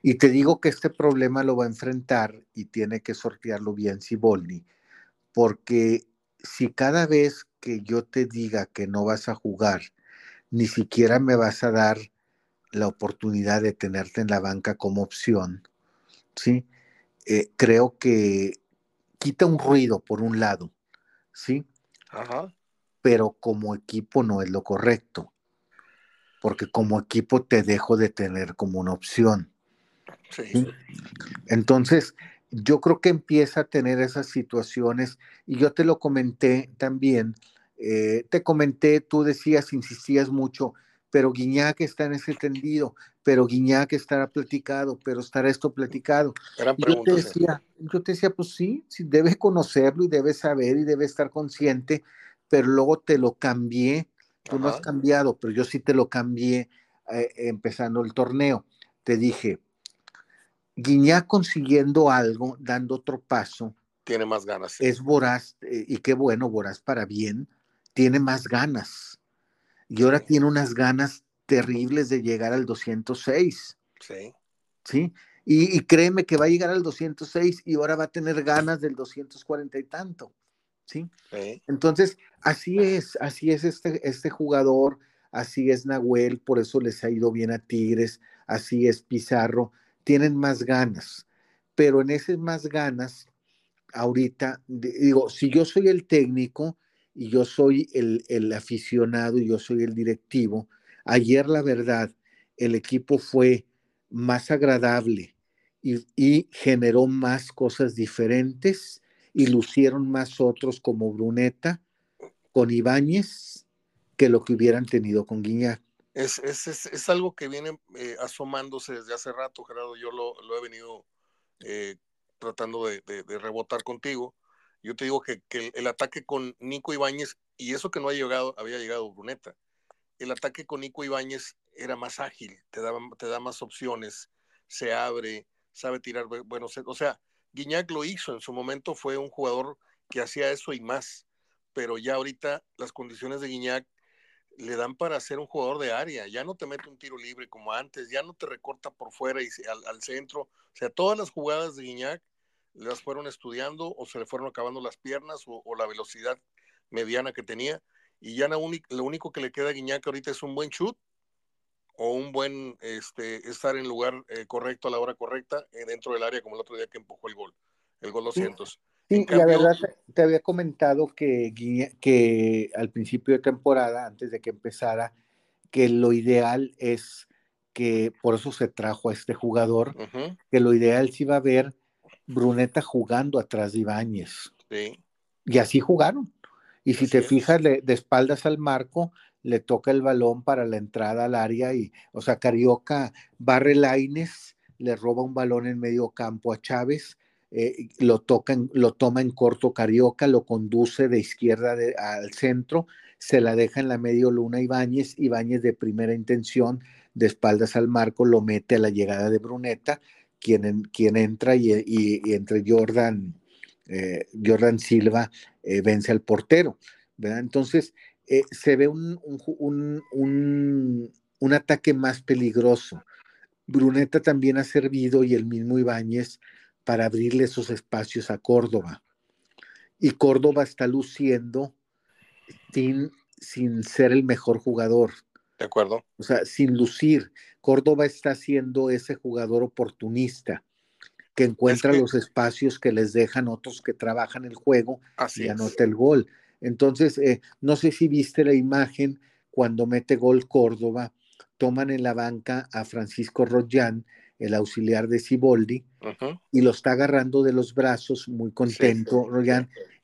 Y te digo que este problema lo va a enfrentar y tiene que sortearlo bien Sibolni, porque si cada vez que yo te diga que no vas a jugar, ni siquiera me vas a dar la oportunidad de tenerte en la banca como opción, ¿sí? Eh, creo que quita un ruido por un lado, ¿sí? Pero como equipo no es lo correcto, porque como equipo te dejo de tener como una opción. Sí. Entonces, yo creo que empieza a tener esas situaciones y yo te lo comenté también, eh, te comenté, tú decías, insistías mucho, pero Guiñac está en ese tendido, pero Guiñac estará platicado, pero estará esto platicado. yo te decía, yo te decía, pues sí, sí, debe conocerlo y debe saber y debe estar consciente, pero luego te lo cambié, tú no has cambiado, pero yo sí te lo cambié eh, empezando el torneo. Te dije, Guiñac consiguiendo algo, dando otro paso. Tiene más ganas. Es voraz, eh, y qué bueno, voraz para bien, tiene más ganas y ahora tiene unas ganas terribles de llegar al 206. Sí. ¿Sí? Y, créeme que va a llegar al 206 y ahora va a tener ganas del 240 y tanto. ¿sí? Entonces, así es, así es este, este jugador, así es Nahuel, por eso les ha ido bien a Tigres, así es Pizarro, tienen más ganas, pero en esas más ganas, ahorita, digo, si yo soy el técnico, y yo soy el, aficionado y yo soy el directivo. Ayer, la verdad, el equipo fue más agradable y, generó más cosas diferentes y lucieron más otros como Bruneta, con Ibáñez, que lo que hubieran tenido con Guiñac. Es, es, algo que viene eh, asomándose desde hace rato, Gerardo. Yo lo, he venido eh, tratando de, rebotar contigo yo te digo que, el, ataque con Nico Ibáñez, y eso que no ha llegado, había llegado Bruneta, el ataque con Nico Ibáñez era más ágil, te da, te da más opciones, se abre, sabe tirar bueno, o sea, Guiñac lo hizo en su momento, fue un jugador que hacía eso y más, pero ya ahorita las condiciones de Guiñac le dan para ser un jugador de área, ya no te mete un tiro libre como antes, ya no te recorta por fuera y al, centro, o sea, todas las jugadas de Guiñac las fueron estudiando o se le fueron acabando las piernas o, la velocidad mediana que tenía. Y ya lo único que le queda a Guiñac ahorita es un buen shoot o un buen este, estar en lugar eh, correcto a la hora correcta eh, dentro del área como el otro día que empujó el gol, el gol 200. Sí, la verdad te, había comentado que, que al principio de temporada, antes de que empezara, que lo ideal es que por eso se trajo a este jugador, que lo ideal sí iba a ver Bruneta jugando atrás de Ibáñez. Sí. Y así jugaron. Y si te fijas de, espaldas al marco, le toca el balón para la entrada al área y, o sea, Carioca barre Laines, le roba un balón en medio campo a Chávez, eh, lo, toca lo toma en corto Carioca, lo conduce de izquierda al centro, se la deja en la medio luna Ibáñez, Ibáñez de primera intención, de espaldas al marco, lo mete a la llegada de Bruneta, quien, quien entra y, entre Jordan, eh, Jordan Silva eh, vence al portero. ¿verdad? Entonces, se ve un, un, un, un, ataque más peligroso. Bruneta también ha servido y el mismo Ibáñez para abrirle esos espacios a Córdoba. Y Córdoba está luciendo sin, sin ser el mejor jugador. De acuerdo. O sea, sin lucir. Córdoba está siendo ese jugador oportunista que encuentra los espacios que les dejan otros que trabajan el juego y anota el gol. Entonces, eh, no sé si viste la imagen cuando mete gol Córdoba, toman en la banca a Francisco Rollán el auxiliar de Ciboldi, y lo está agarrando de los brazos, muy contento,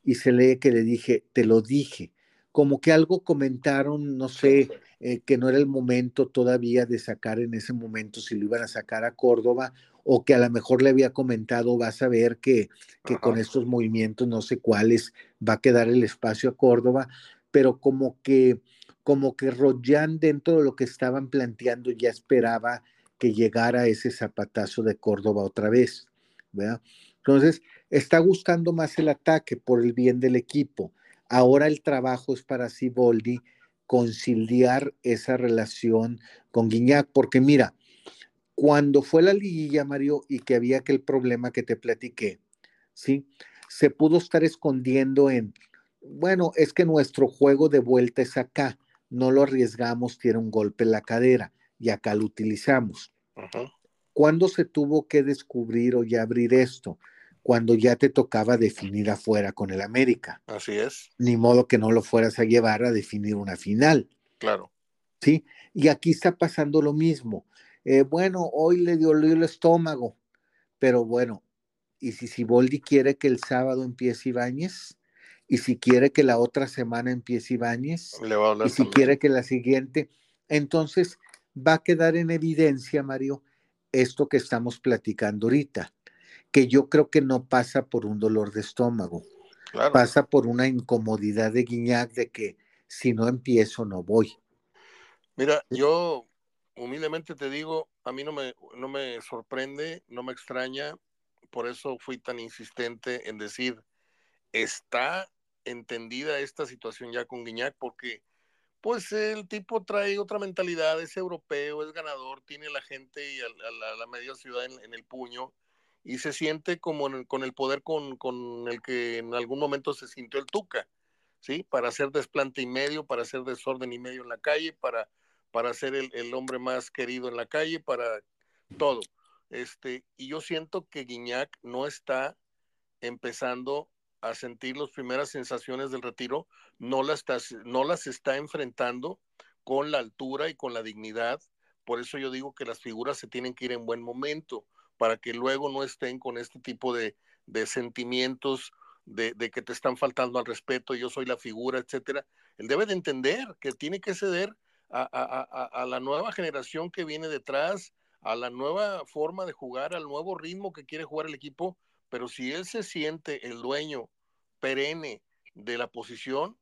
y se lee que le dije, te lo dije. Como que algo comentaron, no sé, eh, que no era el momento todavía de sacar en ese momento si lo iban a sacar a Córdoba, o que a lo mejor le había comentado, vas a ver que, que con estos movimientos, no sé cuáles, va a quedar el espacio a Córdoba, pero como que, como que Royan dentro de lo que estaban planteando ya esperaba que llegara ese zapatazo de Córdoba otra vez. ¿verdad? Entonces, está gustando más el ataque por el bien del equipo. Ahora el trabajo es para Siboldi conciliar esa relación con Guiñac, porque mira, cuando fue la liguilla, Mario, y que había aquel problema que te platiqué, ¿sí? Se pudo estar escondiendo en, bueno, es que nuestro juego de vuelta es acá, no lo arriesgamos, tiene un golpe en la cadera y acá lo utilizamos. ¿Cuándo se tuvo que descubrir o ya abrir esto? Cuando ya te tocaba definir afuera con el América. Así es. Ni modo que no lo fueras a llevar a definir una final. Claro. Sí, y aquí está pasando lo mismo. Eh, bueno, hoy le dio el estómago, pero bueno, y si Siboldi quiere que el sábado empiece Ibáñez, y si quiere que la otra semana empiece Ibáñez, y si quiere que la siguiente, entonces va a quedar en evidencia, Mario, esto que estamos platicando ahorita, que yo creo que no pasa por un dolor de estómago, pasa por una incomodidad de Guiñac de que si no empiezo no voy. Mira, yo humildemente te digo, a mí no me, no me sorprende, no me extraña, por eso fui tan insistente en decir, está entendida esta situación ya con Guiñac, porque pues el tipo trae otra mentalidad, es europeo, es ganador, tiene la gente y a, la, media ciudad en, el puño y se siente como con el poder con, el que en algún momento se sintió el Tuca, ¿sí? Para hacer desplante y medio, para hacer desorden y medio en la calle, para, para ser el, el hombre más querido en la calle, para todo. Este, y yo siento que Guiñac no está empezando a sentir las primeras sensaciones del retiro, no las, está, no las está enfrentando con la altura y con la dignidad. Por eso yo digo que las figuras se tienen que ir en buen momento, para que luego no estén con este tipo de, sentimientos de, que te están faltando al respeto, yo soy la figura, etcétera. Él debe de entender que tiene que ceder a, a, la nueva generación que viene detrás, a la nueva forma de jugar, al nuevo ritmo que quiere jugar el equipo, pero si él se siente el dueño perenne de la posición,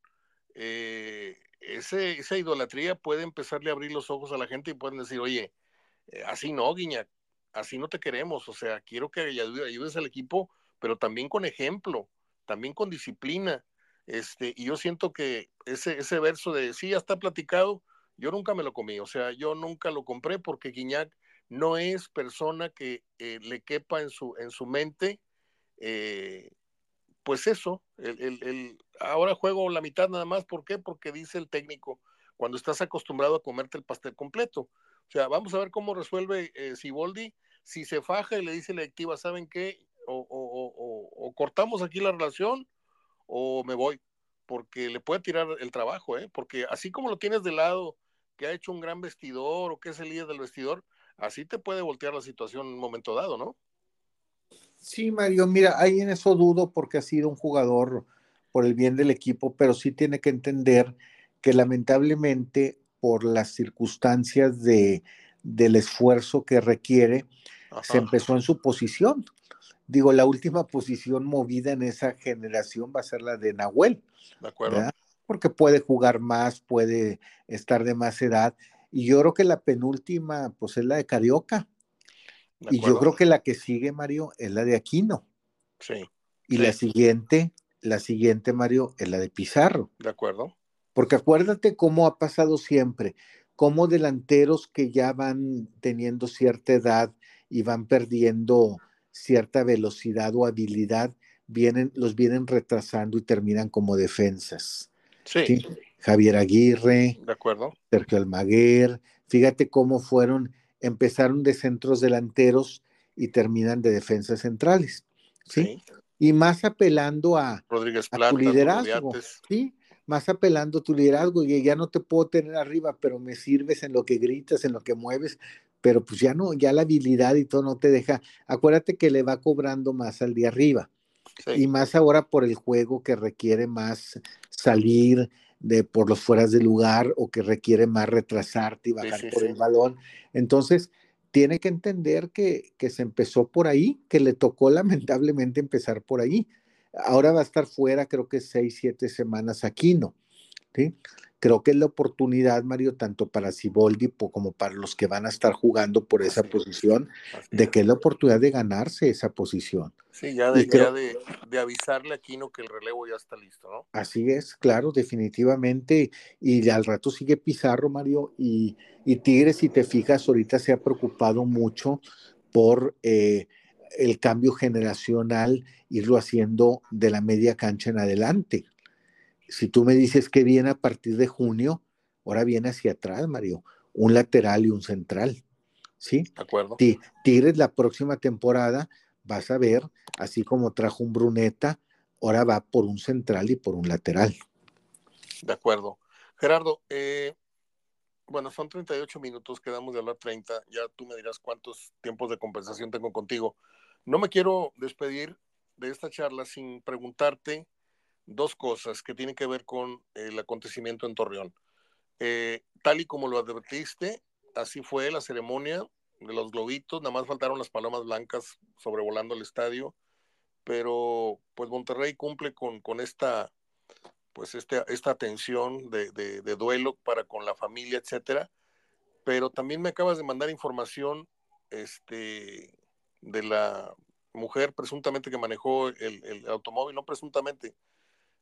eh, esa idolatría puede empezarle a abrir los ojos a la gente y pueden decir, oye, eh, así no, Guiñac, así no te queremos, o sea, quiero que ayudes al equipo, pero también con ejemplo, también con disciplina. Este, y yo siento que ese, ese verso de sí, ya está platicado, yo nunca me lo comí, o sea, yo nunca lo compré porque Guiñac no es persona que eh, le quepa en su, en su mente, eh, pues eso, el, el, ahora juego la mitad nada más, ¿por qué? Porque dice el técnico, cuando estás acostumbrado a comerte el pastel completo. O sea, vamos a ver cómo resuelve eh, Siboldi, si se faja y le dice la directiva, ¿saben qué? O, o, cortamos aquí la relación o me voy, porque le puede tirar el trabajo, ¿eh? Porque así como lo tienes de lado, que ha hecho un gran vestidor o que es el líder del vestidor, así te puede voltear la situación en un momento dado, ¿no? Sí, Mario, mira, ahí en eso dudo porque ha sido un jugador por el bien del equipo, pero sí tiene que entender que lamentablemente por las circunstancias de, del esfuerzo que requiere, se empezó en su posición. Digo, la última posición movida en esa generación va a ser la de Nahuel. De acuerdo. Porque puede jugar más, puede estar de más edad. Y yo creo que la penúltima, pues es la de Carioca. Y yo creo que la que sigue, Mario, es la de Aquino. Sí. Y la siguiente, la siguiente, Mario, es la de Pizarro. De acuerdo. Porque acuérdate cómo ha pasado siempre, cómo delanteros que ya van teniendo cierta edad y van perdiendo cierta velocidad o habilidad, vienen, los vienen retrasando y terminan como defensas. Sí. Javier Aguirre, de acuerdo. Sergio Almaguer, fíjate cómo fueron, empezaron de centros delanteros y terminan de defensas centrales. ¿sí? Y más apelando a, Rodríguez a tu liderazgo. ¿sí? más apelando a tu liderazgo y ya no te puedo tener arriba, pero me sirves en lo que gritas, en lo que mueves, pero pues ya no, ya la habilidad y todo no te deja. Acuérdate que le va cobrando más al de arriba. Y más ahora por el juego que requiere más salir de por los fueras de lugar o que requiere más retrasarte y bajar por el balón. Entonces, tiene que entender que, que se empezó por ahí, que le tocó lamentablemente empezar por ahí. Ahora va a estar fuera, creo que seis, siete semanas aquí, ¿no? ¿Sí? Creo que es la oportunidad, Mario, tanto para Siboldi como para los que van a estar jugando por esa posición, de que es la oportunidad de ganarse esa posición. Sí, ya, de, ya de, avisarle a Aquino que el relevo ya está listo, ¿no? Así es, claro, definitivamente. Y al rato sigue Pizarro, Mario, y, y Tigres, si te fijas, ahorita se ha preocupado mucho por eh, el cambio generacional, irlo haciendo de la media cancha en adelante. Si tú me dices que viene a partir de junio, ahora viene hacia atrás, Mario, un lateral y un central. ¿Sí? De acuerdo. Tigres la próxima temporada vas a ver, así como trajo un Bruneta, ahora va por un central y por un lateral. De acuerdo. Gerardo, eh, bueno, son 38 minutos, quedamos de hablar 30, ya tú me dirás cuántos tiempos de compensación tengo contigo. No me quiero despedir de esta charla sin preguntarte dos cosas que tienen que ver con el acontecimiento en Torreón. Eh, tal y como lo advertiste, así fue la ceremonia de los globitos, nada más faltaron las palomas blancas sobrevolando el estadio, pero pues Monterrey cumple con, con esta pues este, esta atención de, de, duelo para con la familia, etcétera. Pero también me acabas de mandar información este, de la mujer presuntamente que manejó el, automóvil, no presuntamente,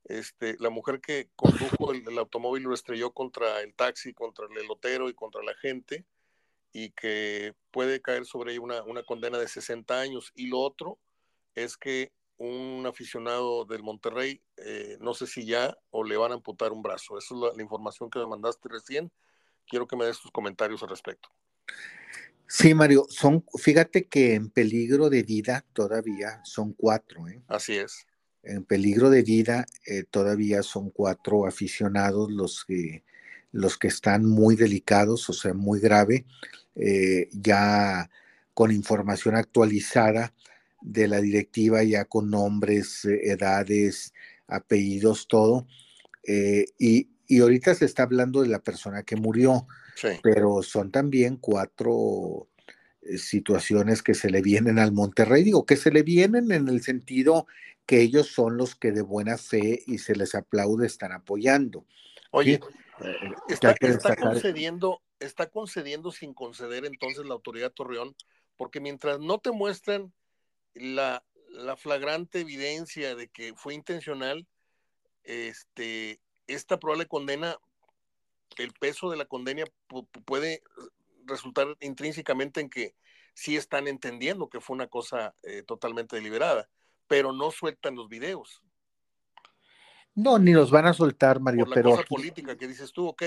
este, la mujer que condujo el, automóvil lo estrelló contra el taxi, contra el elotero y contra la gente, y que puede caer sobre ella una, una condena de 60 años. Y lo otro es que un aficionado del Monterrey, eh, no sé si ya o le van a amputar un brazo. Esa es la, información que me mandaste recién. Quiero que me des tus comentarios al respecto. Sí, Mario, son, fíjate que en peligro de vida todavía son cuatro. ¿eh? Así es. En peligro de vida eh, todavía son cuatro aficionados los que, los que están muy delicados, o sea, muy grave, ya con información actualizada de la directiva ya con nombres, eh, edades, apellidos, todo. Eh, y, ahorita se está hablando de la persona que murió, pero son también cuatro eh, situaciones que se le vienen al Monterrey, digo que se le vienen en el sentido que ellos son los que de buena fe y se les aplaude están apoyando. Oye, está, está, concediendo, está concediendo sin conceder entonces la autoridad Torreón, porque mientras no te muestran la, flagrante evidencia de que fue intencional, este, esta probable condena, el peso de la condena puede resultar intrínsecamente en que sí están entendiendo que fue una cosa eh, totalmente deliberada, pero no sueltan los videos. No, ni los van a soltar, Mario, Por la pero cosa política que dices tú, ok.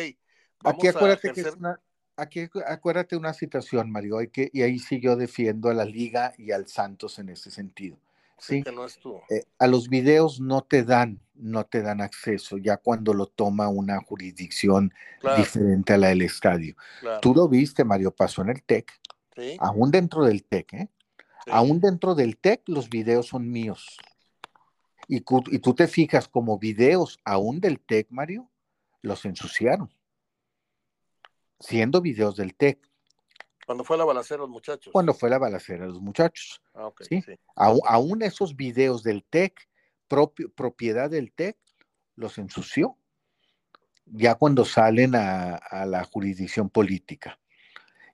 Vamos aquí acuérdate a que es una, aquí acuérdate una situación, Mario, hay que, y ahí sí yo defiendo a la liga y al Santos en ese sentido. Sí, que no es tú. Eh, a los videos no te dan, no te dan acceso ya cuando lo toma una jurisdicción Claro, diferente a la del estadio. claro. Tú lo viste, Mario, pasó en el TEC, Sí, aún dentro del TEC, ¿eh? Sí. Aún dentro del TEC los videos son míos. Y, tú te fijas como videos aún del TEC, Mario, los ensuciaron. Siendo videos del TEC, Cuando fue la balacera, los muchachos. cuando fue la balacera los muchachos. Ah, ¿sí? sí. Aún, aún esos videos del TEC, propiedad del TEC, los ensució. Ya cuando salen a, a la jurisdicción política.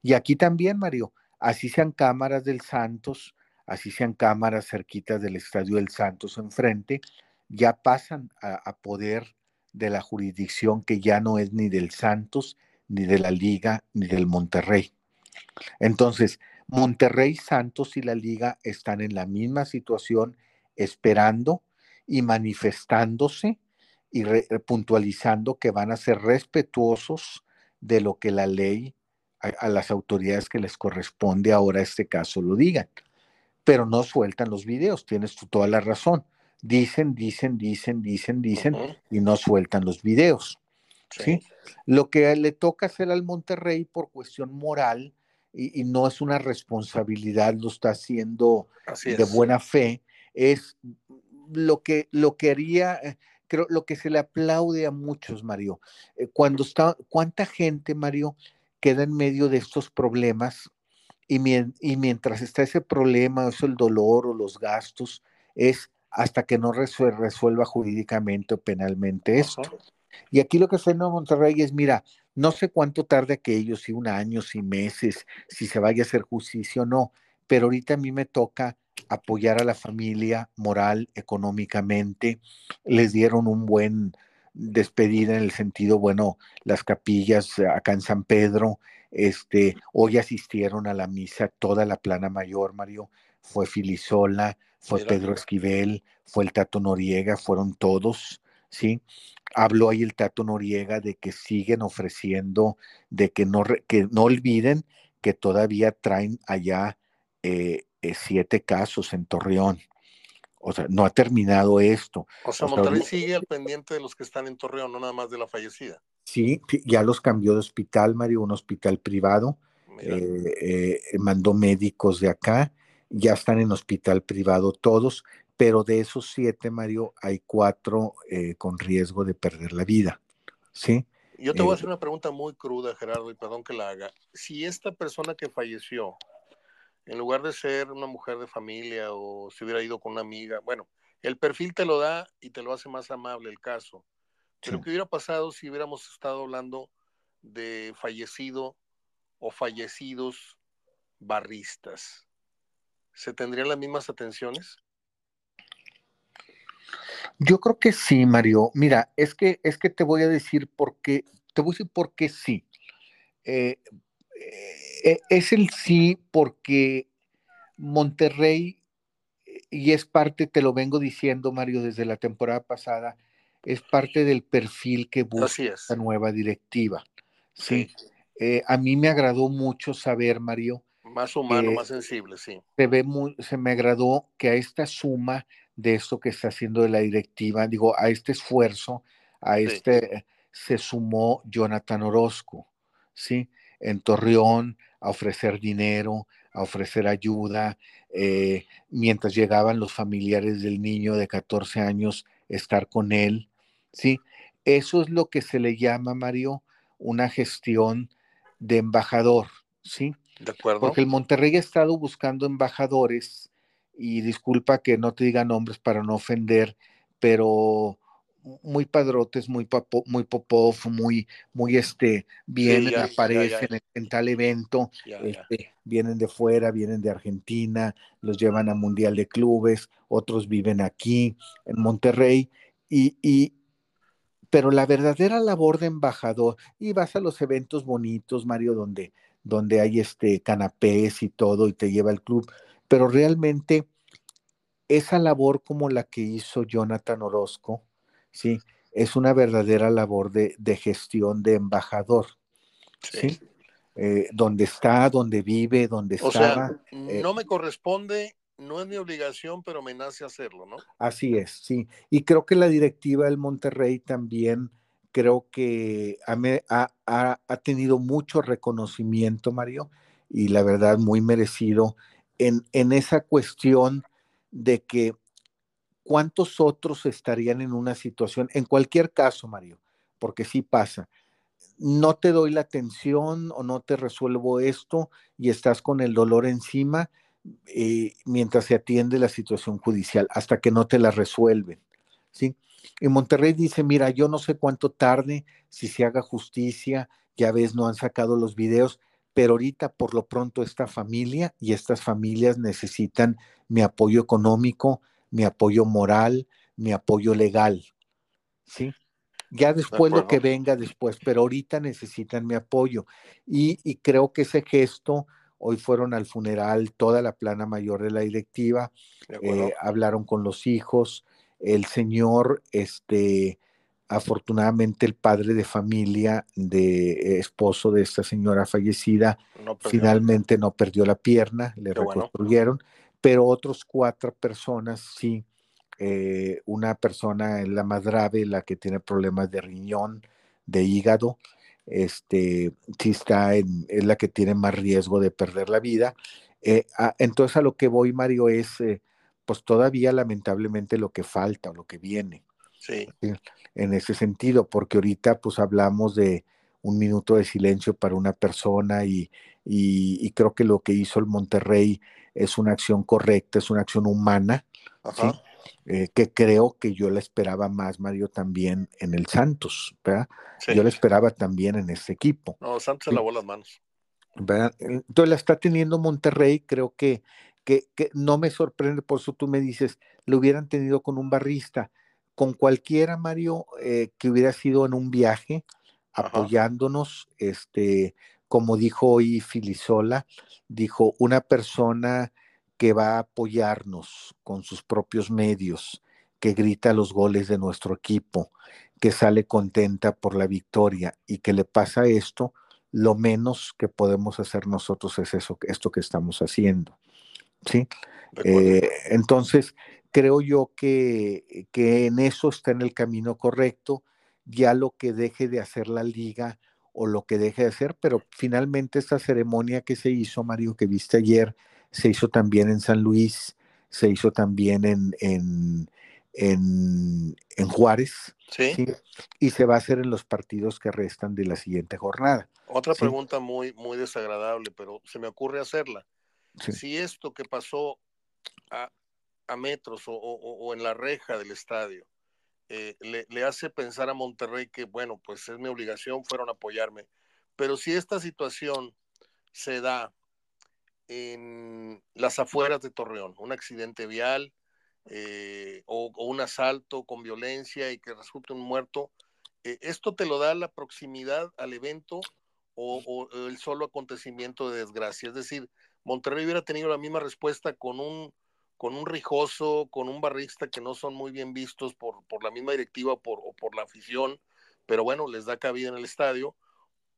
Y aquí también, Mario, así sean cámaras del Santos, así sean cámaras cerquitas del Estadio del Santos enfrente, ya pasan a, poder de la jurisdicción que ya no es ni del Santos, ni de la Liga, ni del Monterrey. Entonces, Monterrey, Santos y la Liga están en la misma situación, esperando y manifestándose y puntualizando que van a ser respetuosos de lo que la ley a, a las autoridades que les corresponde ahora este caso lo digan. Pero no sueltan los videos, tienes tú toda la razón. Dicen, dicen, dicen, dicen, dicen y no sueltan los videos. sí. ¿sí? Lo que le toca hacer al Monterrey por cuestión moral y, y no es una responsabilidad, lo está haciendo Así de es. buena fe, es lo que, lo que haría, eh, creo, lo que se le aplaude a muchos, Mario. Eh, Cuando está, ¿cuánta gente, Mario, queda en medio de estos problemas? Y, mien- y mientras está ese problema, eso el dolor o los gastos, es hasta que no resue- resuelva jurídicamente o penalmente esto. Ajá. Y aquí lo que está en Monterrey es, mira, no sé cuánto tarde aquello, si un año, si meses, si se vaya a hacer justicia o no, pero ahorita a mí me toca apoyar a la familia moral, económicamente. Les dieron un buen despedida en el sentido, bueno, las capillas eh, acá en San Pedro, este, hoy asistieron a la misa toda la plana mayor, Mario, fue Filisola, fue. Pedro Esquivel, fue el Tato Noriega, fueron todos, ¿sí? Habló ahí el Tato Noriega de que siguen ofreciendo, de que no, que no olviden que todavía traen allá eh, eh, siete casos en Torreón. O sea, no ha terminado esto. O sea, O sea, Monterrey sigue al pendiente de los que están en Torreón, no nada más de la fallecida. Sí, ya los cambió de hospital, Mario, un hospital privado. Mira, eh, eh, mandó médicos de acá, ya están en hospital privado todos, pero de esos siete, Mario, hay cuatro eh, con riesgo de perder la vida. ¿Sí? yo te voy a eh, hacer una pregunta muy cruda, Gerardo, y perdón que la haga. Si esta persona que falleció, en lugar de ser una mujer de familia o si hubiera ido con una amiga, bueno, el perfil te lo da y te lo hace más amable el caso. Pero Sí. ¿qué hubiera pasado si hubiéramos estado hablando de fallecido o fallecidos barristas? ¿Se tendrían las mismas atenciones? Yo creo que sí, Mario. Mira, es que, es que te voy a decir por qué, te voy a decir por qué sí. Eh, eh, es el sí porque Monterrey, y es parte, te lo vengo diciendo, Mario, desde la temporada pasada, es parte del perfil que busca esta nueva directiva. Sí. Sí. Eh, a mí me agradó mucho saber, Mario, Más humano, Eh, más sensible, sí. se ve muy, se me agradó que a esta suma de esto que está haciendo de la directiva, digo, a este esfuerzo, a Sí. este se sumó Jonathan Orozco, ¿sí? En Torreón, a ofrecer dinero, a ofrecer ayuda, eh, mientras llegaban los familiares del niño de 14 años, estar con él, ¿sí? Eso es lo que se le llama, Mario, una gestión de embajador, ¿sí? ¿De acuerdo? Porque el Monterrey ha estado buscando embajadores, y disculpa que no te diga nombres para no ofender, pero muy padrotes, muy, papo, muy popov, muy, muy este, vienen, ya, aparecen ya, ya. En, en, tal evento, este, vienen de fuera, vienen de Argentina, los llevan a Mundial de Clubes, otros viven aquí en Monterrey, y, y, pero la verdadera labor de embajador, y vas a los eventos bonitos, Mario, donde, donde hay este canapés y todo, y te lleva al club, pero realmente esa labor como la que hizo Jonathan Orozco, ¿sí? Es una verdadera labor de, de gestión de embajador, ¿sí? Eh, donde está, donde vive, donde o Sea, eh no me corresponde, no es mi obligación, pero me nace hacerlo, ¿no? Así es, sí. Y creo que la directiva del Monterrey también creo que ha, ha, ha tenido mucho reconocimiento, Mario, y la verdad muy merecido en, en esa cuestión de que cuántos otros estarían en una situación, en cualquier caso, Mario, porque sí pasa, no te doy la atención o no te resuelvo esto y estás con el dolor encima eh, mientras se atiende la situación judicial, hasta que no te la resuelven. ¿sí? Y Monterrey dice, mira, yo no sé cuánto tarde si se haga justicia, ya ves, no han sacado los videos, pero ahorita por lo pronto esta familia y estas familias necesitan mi apoyo económico, mi apoyo moral, mi apoyo legal. ¿Sí? Ya después lo que venga después, pero ahorita necesitan mi apoyo. Y, creo que ese gesto, hoy fueron al funeral toda la plana mayor de la directiva, eh, hablaron con los hijos, el señor, este, afortunadamente el padre de familia de eh, esposo de esta señora fallecida finalmente no perdió la pierna, le reconstruyeron, pero otros cuatro personas sí. Eh, una persona es la más grave, la que tiene problemas de riñón, de hígado, este, sí está en, es la que tiene más riesgo de perder la vida. Eh, entonces a lo que voy, Mario, es pues todavía lamentablemente lo que falta o lo que viene. Sí. En ese sentido, porque ahorita pues hablamos de un minuto de silencio para una persona y, y, creo que lo que hizo el Monterrey es una acción correcta, es una acción humana, eh, que creo que yo la esperaba más, Mario, también en el Santos, ¿verdad? Yo la esperaba también en ese equipo. No, Santos se lavó las manos. Entonces la está teniendo Monterrey, creo que, que, que, no me sorprende, por eso tú me dices, lo hubieran tenido con un barrista con cualquiera, Mario, eh, que hubiera sido en un viaje, apoyándonos, este, como dijo hoy Filisola, dijo, una persona que va a apoyarnos con sus propios medios, que grita los goles de nuestro equipo, que sale contenta por la victoria y que le pasa esto, lo menos que podemos hacer nosotros es eso, esto que estamos haciendo. ¿Sí? Eh, entonces, creo yo que, que en eso está en el camino correcto, ya lo que deje de hacer la liga o lo que deje de hacer, pero finalmente esta ceremonia que se hizo, Mario, que viste ayer, se hizo también en San Luis, se hizo también en, en, en, Juárez, ¿Sí? y se va a hacer en los partidos que restan de la siguiente jornada. Otra pregunta muy, muy desagradable, pero se me ocurre hacerla. Si esto que pasó a, a metros o, en la reja del estadio, eh, le, hace pensar a Monterrey que, bueno, pues es mi obligación, fueron a apoyarme. Pero si esta situación se da en las afueras de Torreón, un accidente vial eh, o, un asalto con violencia y que resulte un muerto, eh, ¿esto te lo da la proximidad al evento o, o el solo acontecimiento de desgracia? Es decir, Monterrey hubiera tenido la misma respuesta con un con un Rijoso, con un Barrista que no son muy bien vistos por, por la misma directiva por, o por la afición, pero bueno, les da cabida en el estadio.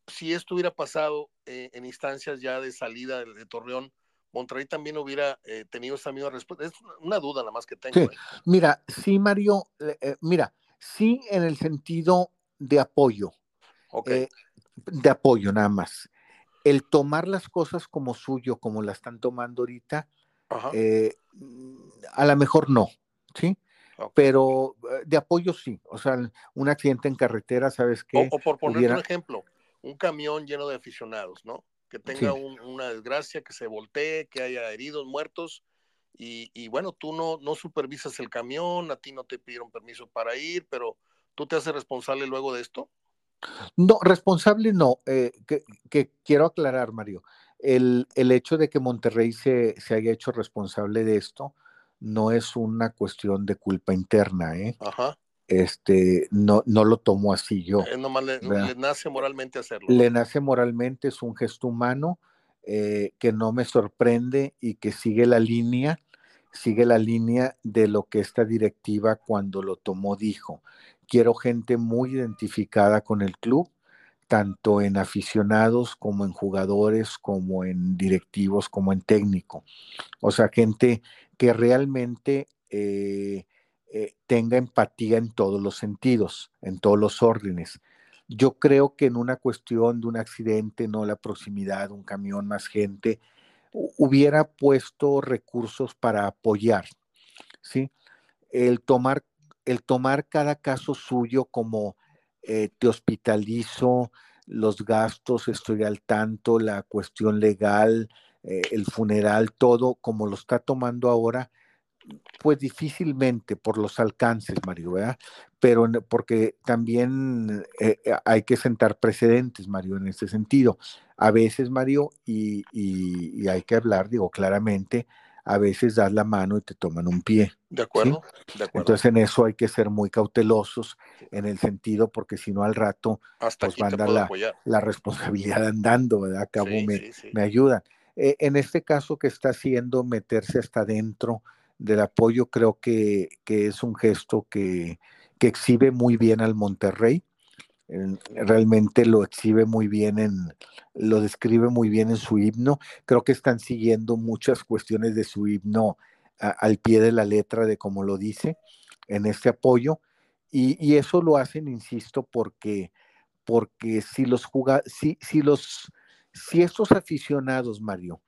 Si esto hubiera pasado eh, en instancias ya de salida de, Torreón, Monterrey también hubiera eh, tenido esa misma respuesta. Es una duda nada más que tengo. ¿eh? Mira, sí, Mario, mira, sí en el sentido de apoyo. de apoyo nada más. El tomar las cosas como suyo, como la están tomando ahorita, eh, a lo mejor no, ¿sí? Pero eh, de apoyo sí, o sea, un accidente en carretera, ¿sabes qué? O, por poner un ejemplo, un camión lleno de aficionados, ¿no? Que tenga una desgracia, que se voltee, que haya heridos, muertos, y, bueno, tú no, no supervisas el camión, a ti no te pidieron permiso para ir, pero tú te haces responsable luego de esto. No, responsable no, eh, que, quiero aclarar, Mario el, hecho de que Monterrey se, haya hecho responsable de esto no es una cuestión de culpa interna, ¿eh? Ajá. este, no, no lo tomo así yo. Eh, le, nace moralmente hacerlo. Le nace moralmente, es un gesto humano eh, que no me sorprende y que sigue la línea, sigue la línea de lo que esta directiva cuando lo tomó dijo. Quiero gente muy identificada con el club, tanto en aficionados como en jugadores, como en directivos, como en técnico. O sea, gente que realmente eh, eh, tenga empatía en todos los sentidos, en todos los órdenes. Yo creo que en una cuestión de un accidente, no la proximidad, un camión, más gente, hubiera puesto recursos para apoyar, ¿sí? El tomar, el tomar cada caso suyo como eh, te hospitalizo, los gastos, estoy al tanto, la cuestión legal, eh, el funeral, todo como lo está tomando ahora, pues difícilmente por los alcances, Mario, ¿verdad? Pero porque también eh, hay que sentar precedentes, Mario, en este sentido. A veces, Mario, y, hay que hablar, digo claramente, a veces das la mano y te toman un pie. De acuerdo, de acuerdo. Entonces en eso hay que ser muy cautelosos en el sentido, porque si no al rato Hasta pues van a dar la, la, responsabilidad andando, ¿verdad? Acabo me, me ayudan. Eh, en este caso que está haciendo meterse hasta adentro, del apoyo, creo que, es un gesto que, exhibe muy bien al Monterrey. Realmente lo exhibe muy bien en, lo describe muy bien en su himno. Creo que están siguiendo muchas cuestiones de su himno al pie de la letra de como lo dice en este apoyo. Y, eso lo hacen, insisto, porque, porque si los si, si los si estos aficionados, Mario,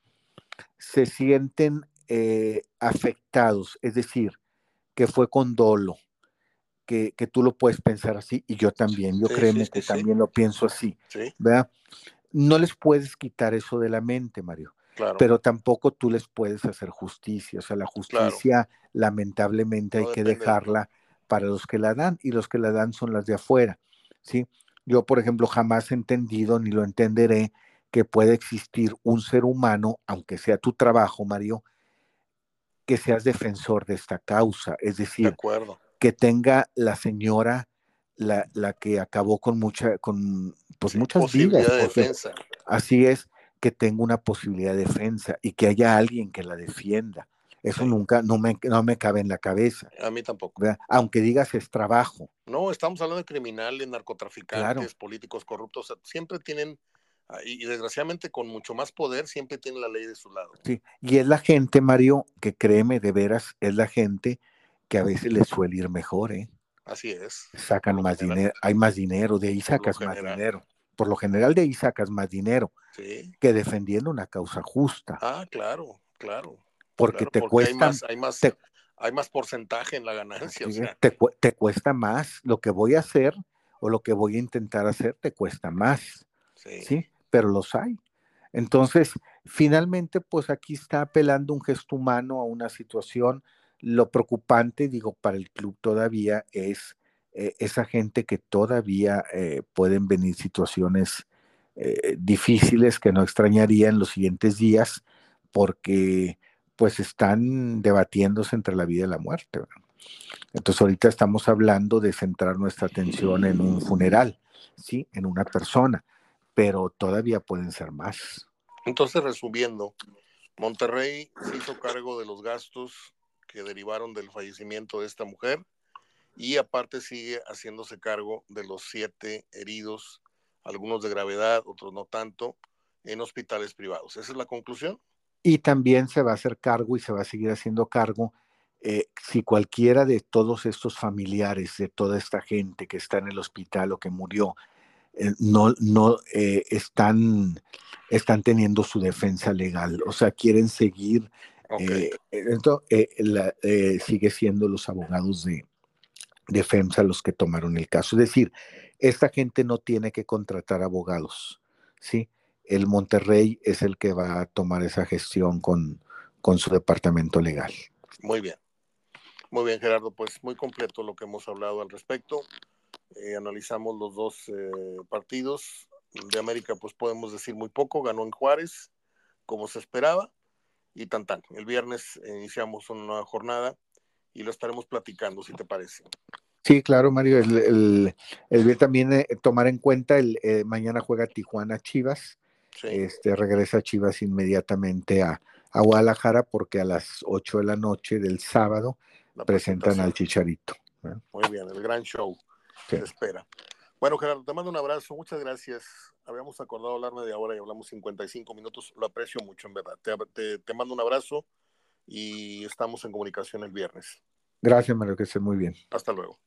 se sienten eh, afectados, es decir, que fue con dolo, que, tú lo puedes pensar así y yo también, yo créeme que también lo pienso así, ¿verdad? No les puedes quitar eso de la mente, Mario. Pero tampoco tú les puedes hacer justicia. O sea, la justicia, lamentablemente, hay que dejarla para los que la dan, y los que la dan son las de afuera. ¿sí? Yo, por ejemplo, jamás he entendido ni lo entenderé que puede existir un ser humano, aunque sea tu trabajo, Mario, que seas defensor de esta causa, es decir, que tenga la señora la, la, que acabó con mucha, con pues muchas vidas. De defensa. Así es, que tenga una posibilidad de defensa y que haya alguien que la defienda. Eso nunca, no me, no me cabe en la cabeza. A mí tampoco. Aunque digas es trabajo. No, estamos hablando de criminales, narcotraficantes, políticos corruptos, siempre tienen Ah, y, desgraciadamente con mucho más poder siempre tiene la ley de su lado. Sí, y es la gente, Mario, que créeme, de veras, es la gente que a veces le suele ir mejor, ¿eh? Así es. Sacan más dinero, hay más dinero, de ahí sacas más dinero. Por lo general de ahí sacas más dinero que defendiendo una causa justa. Ah, claro, claro. Porque te cuesta... Hay más, hay más, porcentaje en la ganancia. te, te cuesta más. Lo que voy a hacer o lo que voy a intentar hacer te cuesta más. Sí. ¿sí? pero los hay. Entonces, finalmente, pues aquí está apelando un gesto humano a una situación. Lo preocupante, digo, para el club todavía es eh, esa gente que todavía eh, pueden venir situaciones eh, difíciles que no extrañaría en los siguientes días porque pues están debatiéndose entre la vida y la muerte. Entonces ahorita estamos hablando de centrar nuestra atención en un funeral, ¿sí? En una persona pero todavía pueden ser más. Entonces, resumiendo, Monterrey se hizo cargo de los gastos que derivaron del fallecimiento de esta mujer y aparte sigue haciéndose cargo de los siete heridos, algunos de gravedad, otros no tanto, en hospitales privados. ¿Esa es la conclusión? Y también se va a hacer cargo y se va a seguir haciendo cargo eh, si cualquiera de todos estos familiares, de toda esta gente que está en el hospital o que murió, eh, no, no eh, están, están teniendo su defensa legal, o sea, quieren seguir. Eh, esto sigue siendo los abogados de defensa los que tomaron el caso. Es decir, esta gente no tiene que contratar abogados, ¿sí? El Monterrey es el que va a tomar esa gestión con, con su departamento legal. Muy bien. Muy bien, Gerardo, pues muy completo lo que hemos hablado al respecto. Eh, analizamos los dos eh, partidos. De América, pues podemos decir muy poco, ganó en Juárez, como se esperaba, y tan tan. El viernes iniciamos una nueva jornada y lo estaremos platicando, si te parece. Sí, claro, Mario. El, el, también eh, tomar en cuenta, el eh, mañana juega Tijuana Chivas. Este, regresa Chivas inmediatamente a, Guadalajara porque a las 8 de la noche del sábado presentan al Chicharito. Muy bien, el gran show. Se espera. Bueno, Gerardo, te mando un abrazo. Muchas gracias. Habíamos acordado hablar media hora y hablamos 55 minutos. Lo aprecio mucho, en verdad. Te, te, mando un abrazo y estamos en comunicación el viernes. Gracias, Mario, que esté muy bien. Hasta luego.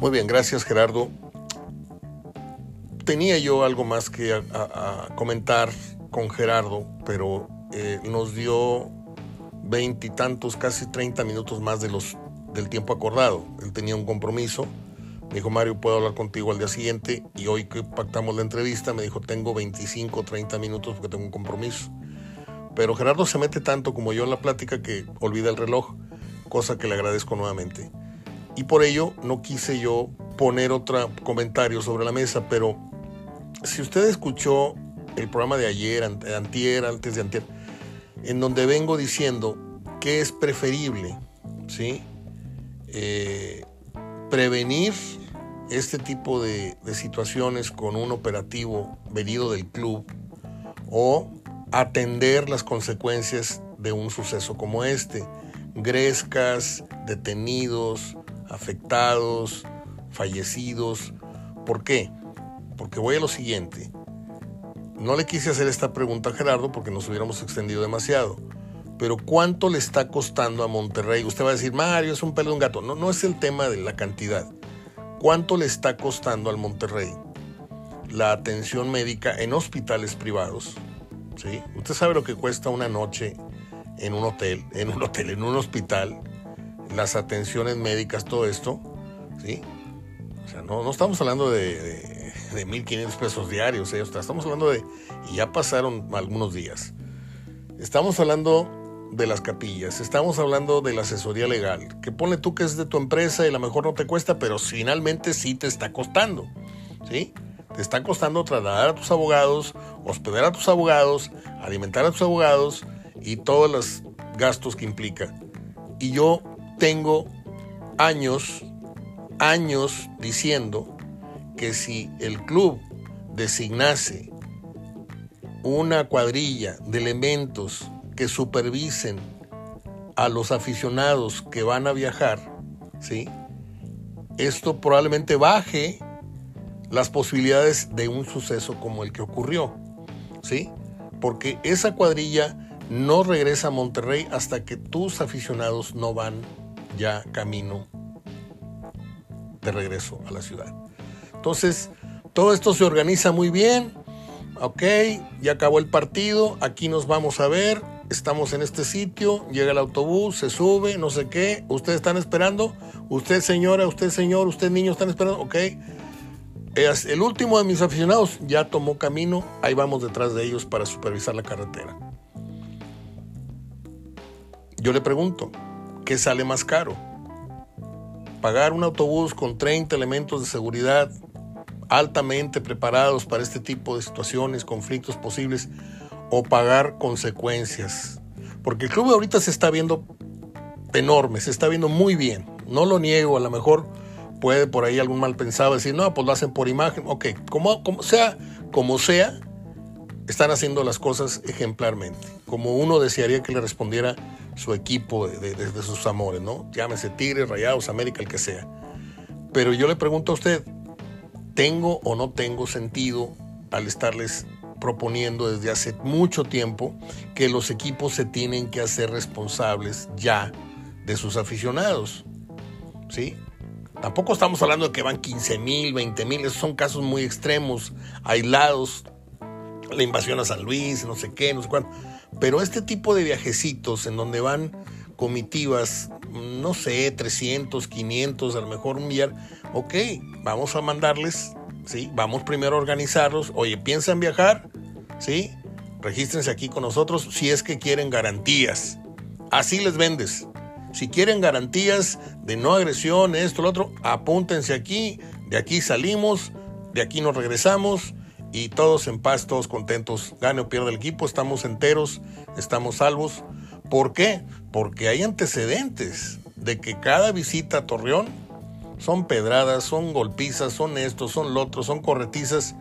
Muy bien, gracias Gerardo. Tenía yo algo más que comentar con Gerardo, pero eh, nos dio veintitantos, casi treinta minutos más de los, del tiempo acordado. Él tenía un compromiso. Me dijo, Mario, puedo hablar contigo al día siguiente. Y hoy que pactamos la entrevista, me dijo, tengo 25, 30 minutos porque tengo un compromiso. Pero Gerardo se mete tanto como yo en la plática que olvida el reloj, cosa que le agradezco nuevamente. Y por ello no quise yo poner otro comentario sobre la mesa, pero si usted escuchó el programa de ayer, antier, antes de antier, en donde vengo diciendo que es preferible, ¿sí? Eh, prevenir este tipo de, de, situaciones con un operativo venido del club o atender las consecuencias de un suceso como este. Grescas, detenidos, afectados, fallecidos. ¿Por qué? Porque voy a lo siguiente. No le quise hacer esta pregunta a Gerardo porque nos hubiéramos extendido demasiado. Pero ¿cuánto le está costando a Monterrey? Usted va a decir, Mario, es un pelo de un gato. No, no es el tema de la cantidad. ¿Cuánto le está costando al Monterrey la atención médica en hospitales privados? ¿Sí? Usted sabe lo que cuesta una noche en un hotel, en un hotel, en un hospital, las atenciones médicas, todo esto. ¿Sí? O sea, no, no estamos hablando de de 1.500 pesos diarios. ¿eh? estamos hablando de, y ya pasaron algunos días. Estamos hablando de las capillas, estamos hablando de la asesoría legal, que pone tú que es de tu empresa y a lo mejor no te cuesta, pero finalmente sí te está costando. ¿Sí? Te está costando trasladar a tus abogados, hospedar a tus abogados, alimentar a tus abogados y todos los gastos que implica. Y yo tengo años, años diciendo que si el club designase una cuadrilla de elementos que supervisen a los aficionados que van a viajar, ¿sí? Esto probablemente baje las posibilidades de un suceso como el que ocurrió, ¿sí? Porque esa cuadrilla no regresa a Monterrey hasta que tus aficionados no van ya camino de regreso a la ciudad. Entonces, todo esto se organiza muy bien. Ok, ya acabó el partido, aquí nos vamos a ver, estamos en este sitio, llega el autobús, se sube, no sé qué, ustedes están esperando, usted señora, usted señor, usted niño están esperando, ok. El último de mis aficionados ya tomó camino, ahí vamos detrás de ellos para supervisar la carretera. Yo le pregunto, ¿qué sale más caro? ¿Pagar un autobús con 30 elementos de seguridad altamente preparados para este tipo de situaciones, conflictos posibles o pagar consecuencias. Porque el club ahorita se está viendo enorme, se está viendo muy bien. No lo niego, a lo mejor puede por ahí algún mal pensado decir, no, pues lo hacen por imagen. Ok, como, como sea, como sea, están haciendo las cosas ejemplarmente. Como uno desearía que le respondiera su equipo de, de sus amores, ¿no? Llámese Tigres, Rayados, América, el que sea. Pero yo le pregunto a usted, tengo o no tengo sentido al estarles proponiendo desde hace mucho tiempo que los equipos se tienen que hacer responsables ya de sus aficionados. ¿Sí? Tampoco estamos hablando de que van 15 mil, 20 mil, esos son casos muy extremos, aislados, la invasión a San Luis, no sé qué, no sé cuánto. Pero este tipo de viajecitos en donde van comitivas, no sé, 300, 500, a lo mejor un millar, ok, vamos a mandarles, ¿sí? Vamos primero a organizarlos. Oye, ¿piensan viajar? ¿Sí? Regístrense aquí con nosotros si es que quieren garantías. Así les vendes. Si quieren garantías de no agresión, esto, lo otro, apúntense aquí, de aquí salimos, de aquí nos regresamos y todos en paz, todos contentos. Gane o pierda el equipo, estamos enteros, estamos salvos. ¿Por qué? Porque hay antecedentes de que cada visita a Torreón son pedradas, son golpizas, son estos, son lo otro, son corretizas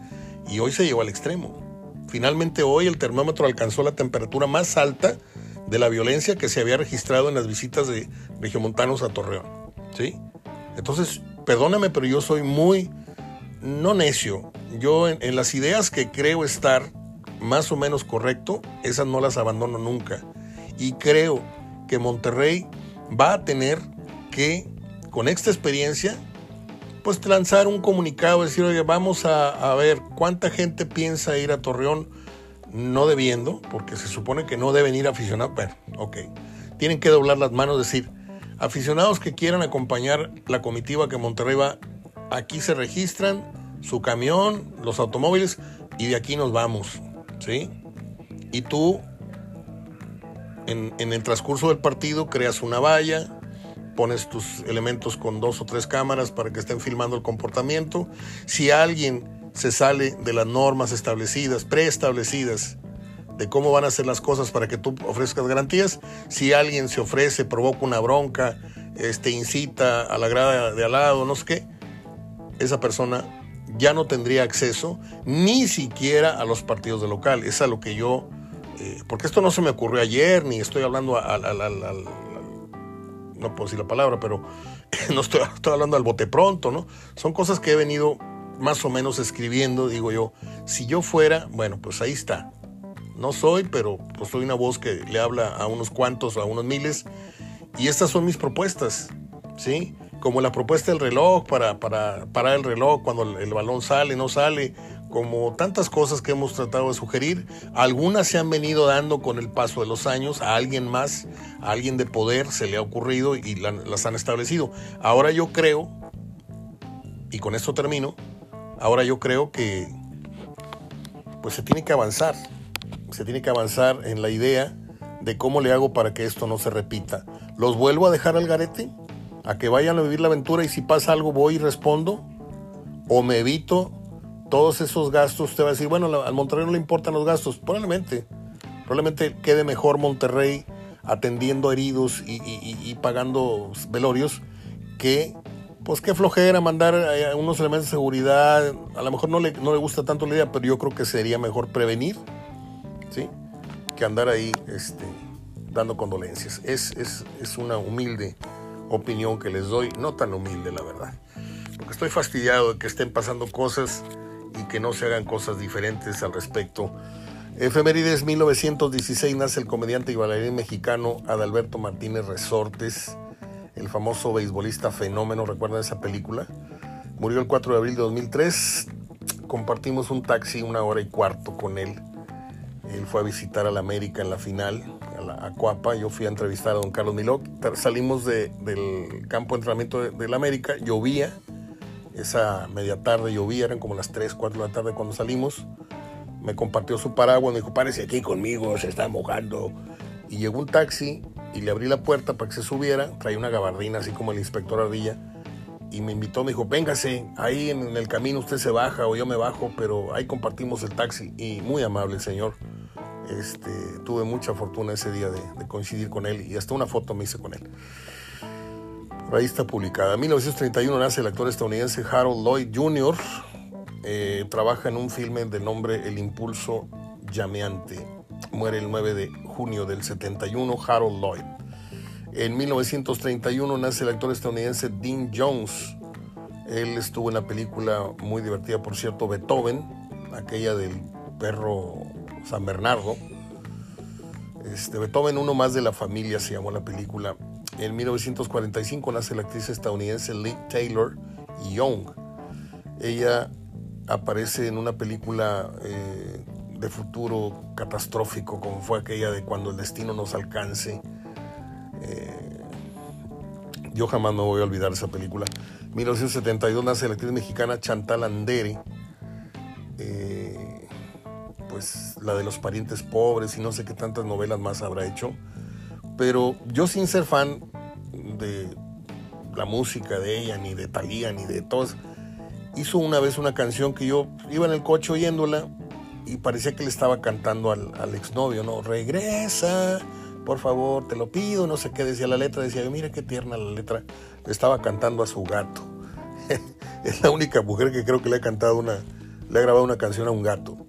y hoy se llegó al extremo. Finalmente hoy el termómetro alcanzó la temperatura más alta de la violencia que se había registrado en las visitas de regiomontanos a Torreón. ¿sí? Entonces, perdóname, pero yo soy muy, no necio. Yo en, las ideas que creo estar más o menos correcto, esas no las abandono nunca. Y creo que Monterrey va a tener que, con esta experiencia, pues lanzar un comunicado, decir, oye, vamos a, a, ver cuánta gente piensa ir a Torreón no debiendo, porque se supone que no deben ir aficionados, bueno, ok, tienen que doblar las manos, decir, aficionados que quieran acompañar la comitiva que Monterrey va, aquí se registran, su camión, los automóviles, y de aquí nos vamos, ¿sí? Y tú, en, en el transcurso del partido, creas una valla, pones tus elementos con dos o tres cámaras para que estén filmando el comportamiento. Si alguien se sale de las normas establecidas, preestablecidas, de cómo van a ser las cosas para que tú ofrezcas garantías, si alguien se ofrece, provoca una bronca, este, incita a la grada de al lado, no sé qué, esa persona ya no tendría acceso ni siquiera a los partidos de local. Es a lo que yo, eh, porque esto no se me ocurrió ayer, ni estoy hablando al, al, al, al no puedo decir la palabra, pero no estoy, estoy, hablando al bote pronto, ¿no? Son cosas que he venido más o menos escribiendo, digo yo, si yo fuera, bueno, pues ahí está. No soy, pero pues soy una voz que le habla a unos cuantos, a unos miles, y estas son mis propuestas, ¿sí? Como la propuesta del reloj para, para parar el reloj cuando el, balón sale, no sale, como tantas cosas que hemos tratado de sugerir, algunas se han venido dando con el paso de los años, a alguien más, a alguien de poder se le ha ocurrido y la, las han establecido. Ahora yo creo, y con esto termino, ahora yo creo que pues se tiene que avanzar, se tiene que avanzar en la idea de cómo le hago para que esto no se repita. ¿Los vuelvo a dejar al garete? ¿A que vayan a vivir la aventura y si pasa algo voy y respondo? ¿O me evito todos esos gastos, usted va a decir, bueno, al Monterrey no le importan los gastos. Probablemente, probablemente quede mejor Monterrey atendiendo heridos y, pagando velorios que, pues qué flojera mandar a unos elementos de seguridad. A lo mejor no le, no le gusta tanto la idea, pero yo creo que sería mejor prevenir, ¿sí? Que andar ahí este, dando condolencias. Es, es, es una humilde opinión que les doy, no tan humilde la verdad. Porque estoy fastidiado de que estén pasando cosas y que no se hagan cosas diferentes al respecto. Efemérides 1916 nace el comediante y bailarín mexicano Adalberto Martínez Resortes, el famoso beisbolista fenómeno, ¿recuerdan esa película? Murió el 4 de abril de 2003, compartimos un taxi una hora y cuarto con él. Él fue a visitar a la América en la final, a, la, a. Yo fui a entrevistar a don Carlos Milok. Salimos de, del campo de entrenamiento de, de la América, llovía, esa media tarde llovía, eran como las 3, 4 de la tarde cuando salimos. Me compartió su paraguas, me dijo, párese aquí conmigo, se está mojando. Y llegó un taxi y le abrí la puerta para que se subiera, traía una gabardina así como el inspector Ardilla. Y me invitó, me dijo, véngase, ahí en el camino usted se baja o yo me bajo, pero ahí compartimos el taxi. Y muy amable el señor. Este, tuve mucha fortuna ese día de, coincidir con él y hasta una foto me hice con él. Por publicada. En 1931 nace el actor estadounidense Harold Lloyd Jr. Eh, trabaja en un filme de nombre El Impulso Llameante. Muere el 9 de junio del 71 Harold Lloyd. En 1931 nace el actor estadounidense Dean Jones. Él estuvo en la película muy divertida, por cierto, Beethoven, aquella del perro San Bernardo. Este, Beethoven, uno más de la familia, se llamó la película. En 1945 nace la actriz estadounidense Lee Taylor Young. Ella aparece en una película eh, de futuro catastrófico, como fue aquella de Cuando el destino nos alcance. Eh, yo jamás me voy a olvidar esa película. En 1972 nace la actriz mexicana Chantal Andere. Eh, pues la de los parientes pobres y no sé qué tantas novelas más habrá hecho pero yo sin ser fan de la música de ella, ni de Talía, ni de todos. Hizo una vez una canción que yo iba en el coche oyéndola y parecía que le estaba cantando al, al exnovio, ¿no? Regresa, por favor, te lo pido, no sé qué decía la letra, decía, mira qué tierna la letra, le estaba cantando a su gato. es la única mujer que creo que le ha cantado una, le ha grabado una canción a un gato.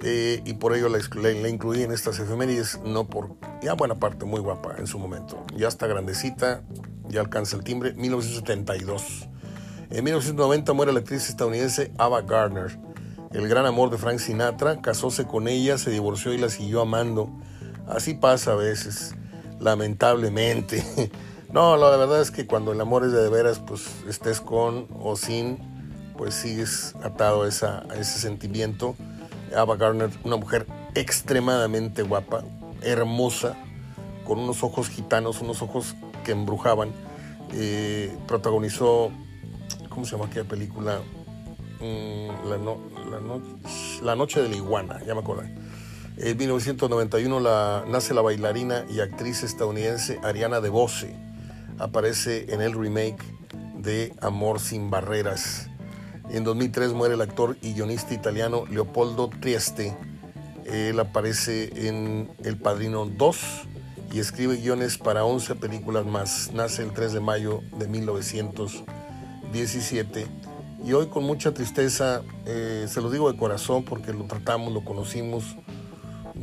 Eh, y por ello la, incluí en estas efemérides, no por, ya buena parte, muy guapa en su momento. Ya está grandecita, ya alcanza el timbre, 1972. En 1990 muere la actriz estadounidense Ava Gardner. El gran amor de Frank Sinatra, casóse con ella, se divorció y la siguió amando. Así pasa a veces, lamentablemente. No, la verdad es que cuando el amor es de, veras, pues estés con o sin, pues sigues atado a ese sentimiento. Ava Gardner, una mujer extremadamente guapa, hermosa, con unos ojos gitanos, unos ojos que embrujaban. Eh, protagonizó, ¿cómo se llama aquella película? Mm, la, la, Noche de la Iguana, ya me acuerdo. En 1991 la, nace la bailarina y actriz estadounidense Ariana DeBose. Aparece en el remake de Amor sin Barreras. En 2003 muere el actor y guionista italiano Leopoldo Trieste. Él aparece en El Padrino 2 y escribe guiones para 11 películas más. Nace el 3 de mayo de 1917 y hoy con mucha tristeza, eh, se lo digo de corazón porque lo tratamos, lo conocimos.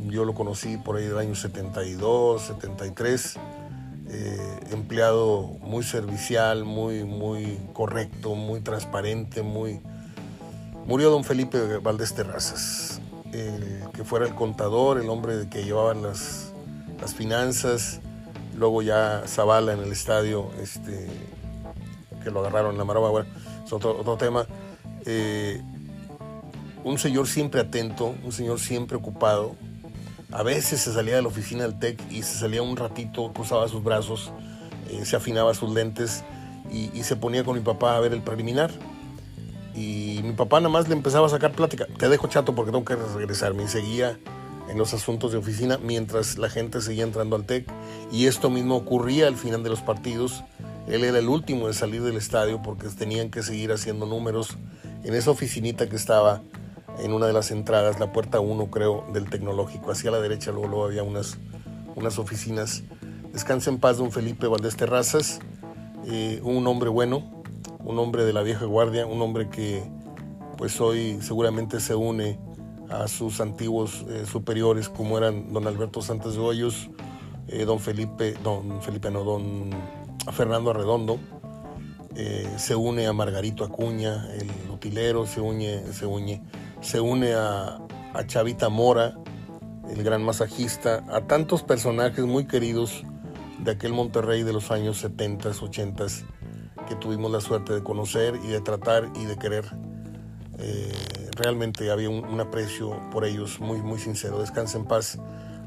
Yo lo conocí por ahí del año 72, 73 eh, empleado muy servicial, muy, muy correcto, muy transparente, muy... Murió don Felipe Valdés Terrazas, que fuera el contador, el hombre que llevaba las, las finanzas, luego ya Zavala en el estadio, este, que lo agarraron en la maroma, bueno, es otro, otro tema. Eh, un señor siempre atento, un señor siempre ocupado, a veces se salía de la oficina del TEC y se salía un ratito, cruzaba sus brazos, eh, se afinaba sus lentes y, se ponía con mi papá a ver el preliminar. Y mi papá nada más le empezaba a sacar plática. Te dejo chato porque tengo que regresarme. Y seguía en los asuntos de oficina mientras la gente seguía entrando al TEC. Y esto mismo ocurría al final de los partidos. Él era el último en salir del estadio porque tenían que seguir haciendo números en esa oficinita que estaba en una de las entradas, la puerta 1 creo del tecnológico, hacia la derecha luego, luego había unas, unas oficinas. Descansa en paz don Felipe Valdés Terrazas, eh, un hombre bueno, un hombre de la vieja guardia, un hombre que pues hoy seguramente se une a sus antiguos eh, superiores como eran don Alberto Santos de Hoyos, eh, don Felipe, don Felipe no, don Fernando Arredondo, se une a Margarito Acuña, el utilero, se une, se une se une a, Chavita Mora, el gran masajista, a tantos personajes muy queridos de aquel Monterrey de los años 70, 80 que tuvimos la suerte de conocer y de tratar y de querer. Eh, realmente había un, aprecio por ellos muy, muy sincero. Descansa en paz.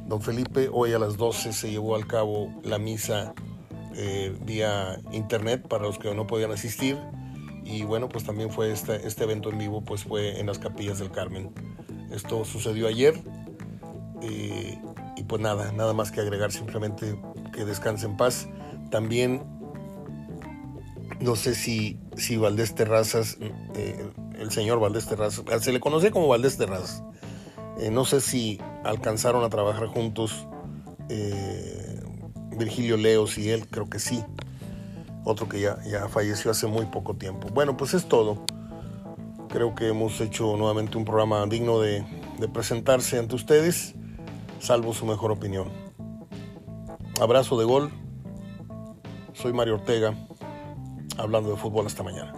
Don Felipe, hoy a las 12 se llevó al cabo la misa eh, vía internet para los que no podían asistir y bueno, pues también fue este, este evento en vivo, pues fue en las capillas del Carmen. Esto sucedió ayer eh, y pues nada, nada más que agregar, simplemente que descanse en paz. También no sé si, si Valdés Terrazas, eh, el señor Valdés Terrazas, se le conoce como Valdés Terrazas, eh, no sé si alcanzaron a trabajar juntos Virgilio Leos y él, creo que sí otro que ya, ya falleció hace muy poco tiempo. Bueno, pues es todo. Creo que hemos hecho nuevamente un programa digno de, de presentarse ante ustedes, salvo su mejor opinión. Abrazo de gol. Soy Mario Ortega, hablando de fútbol hasta mañana.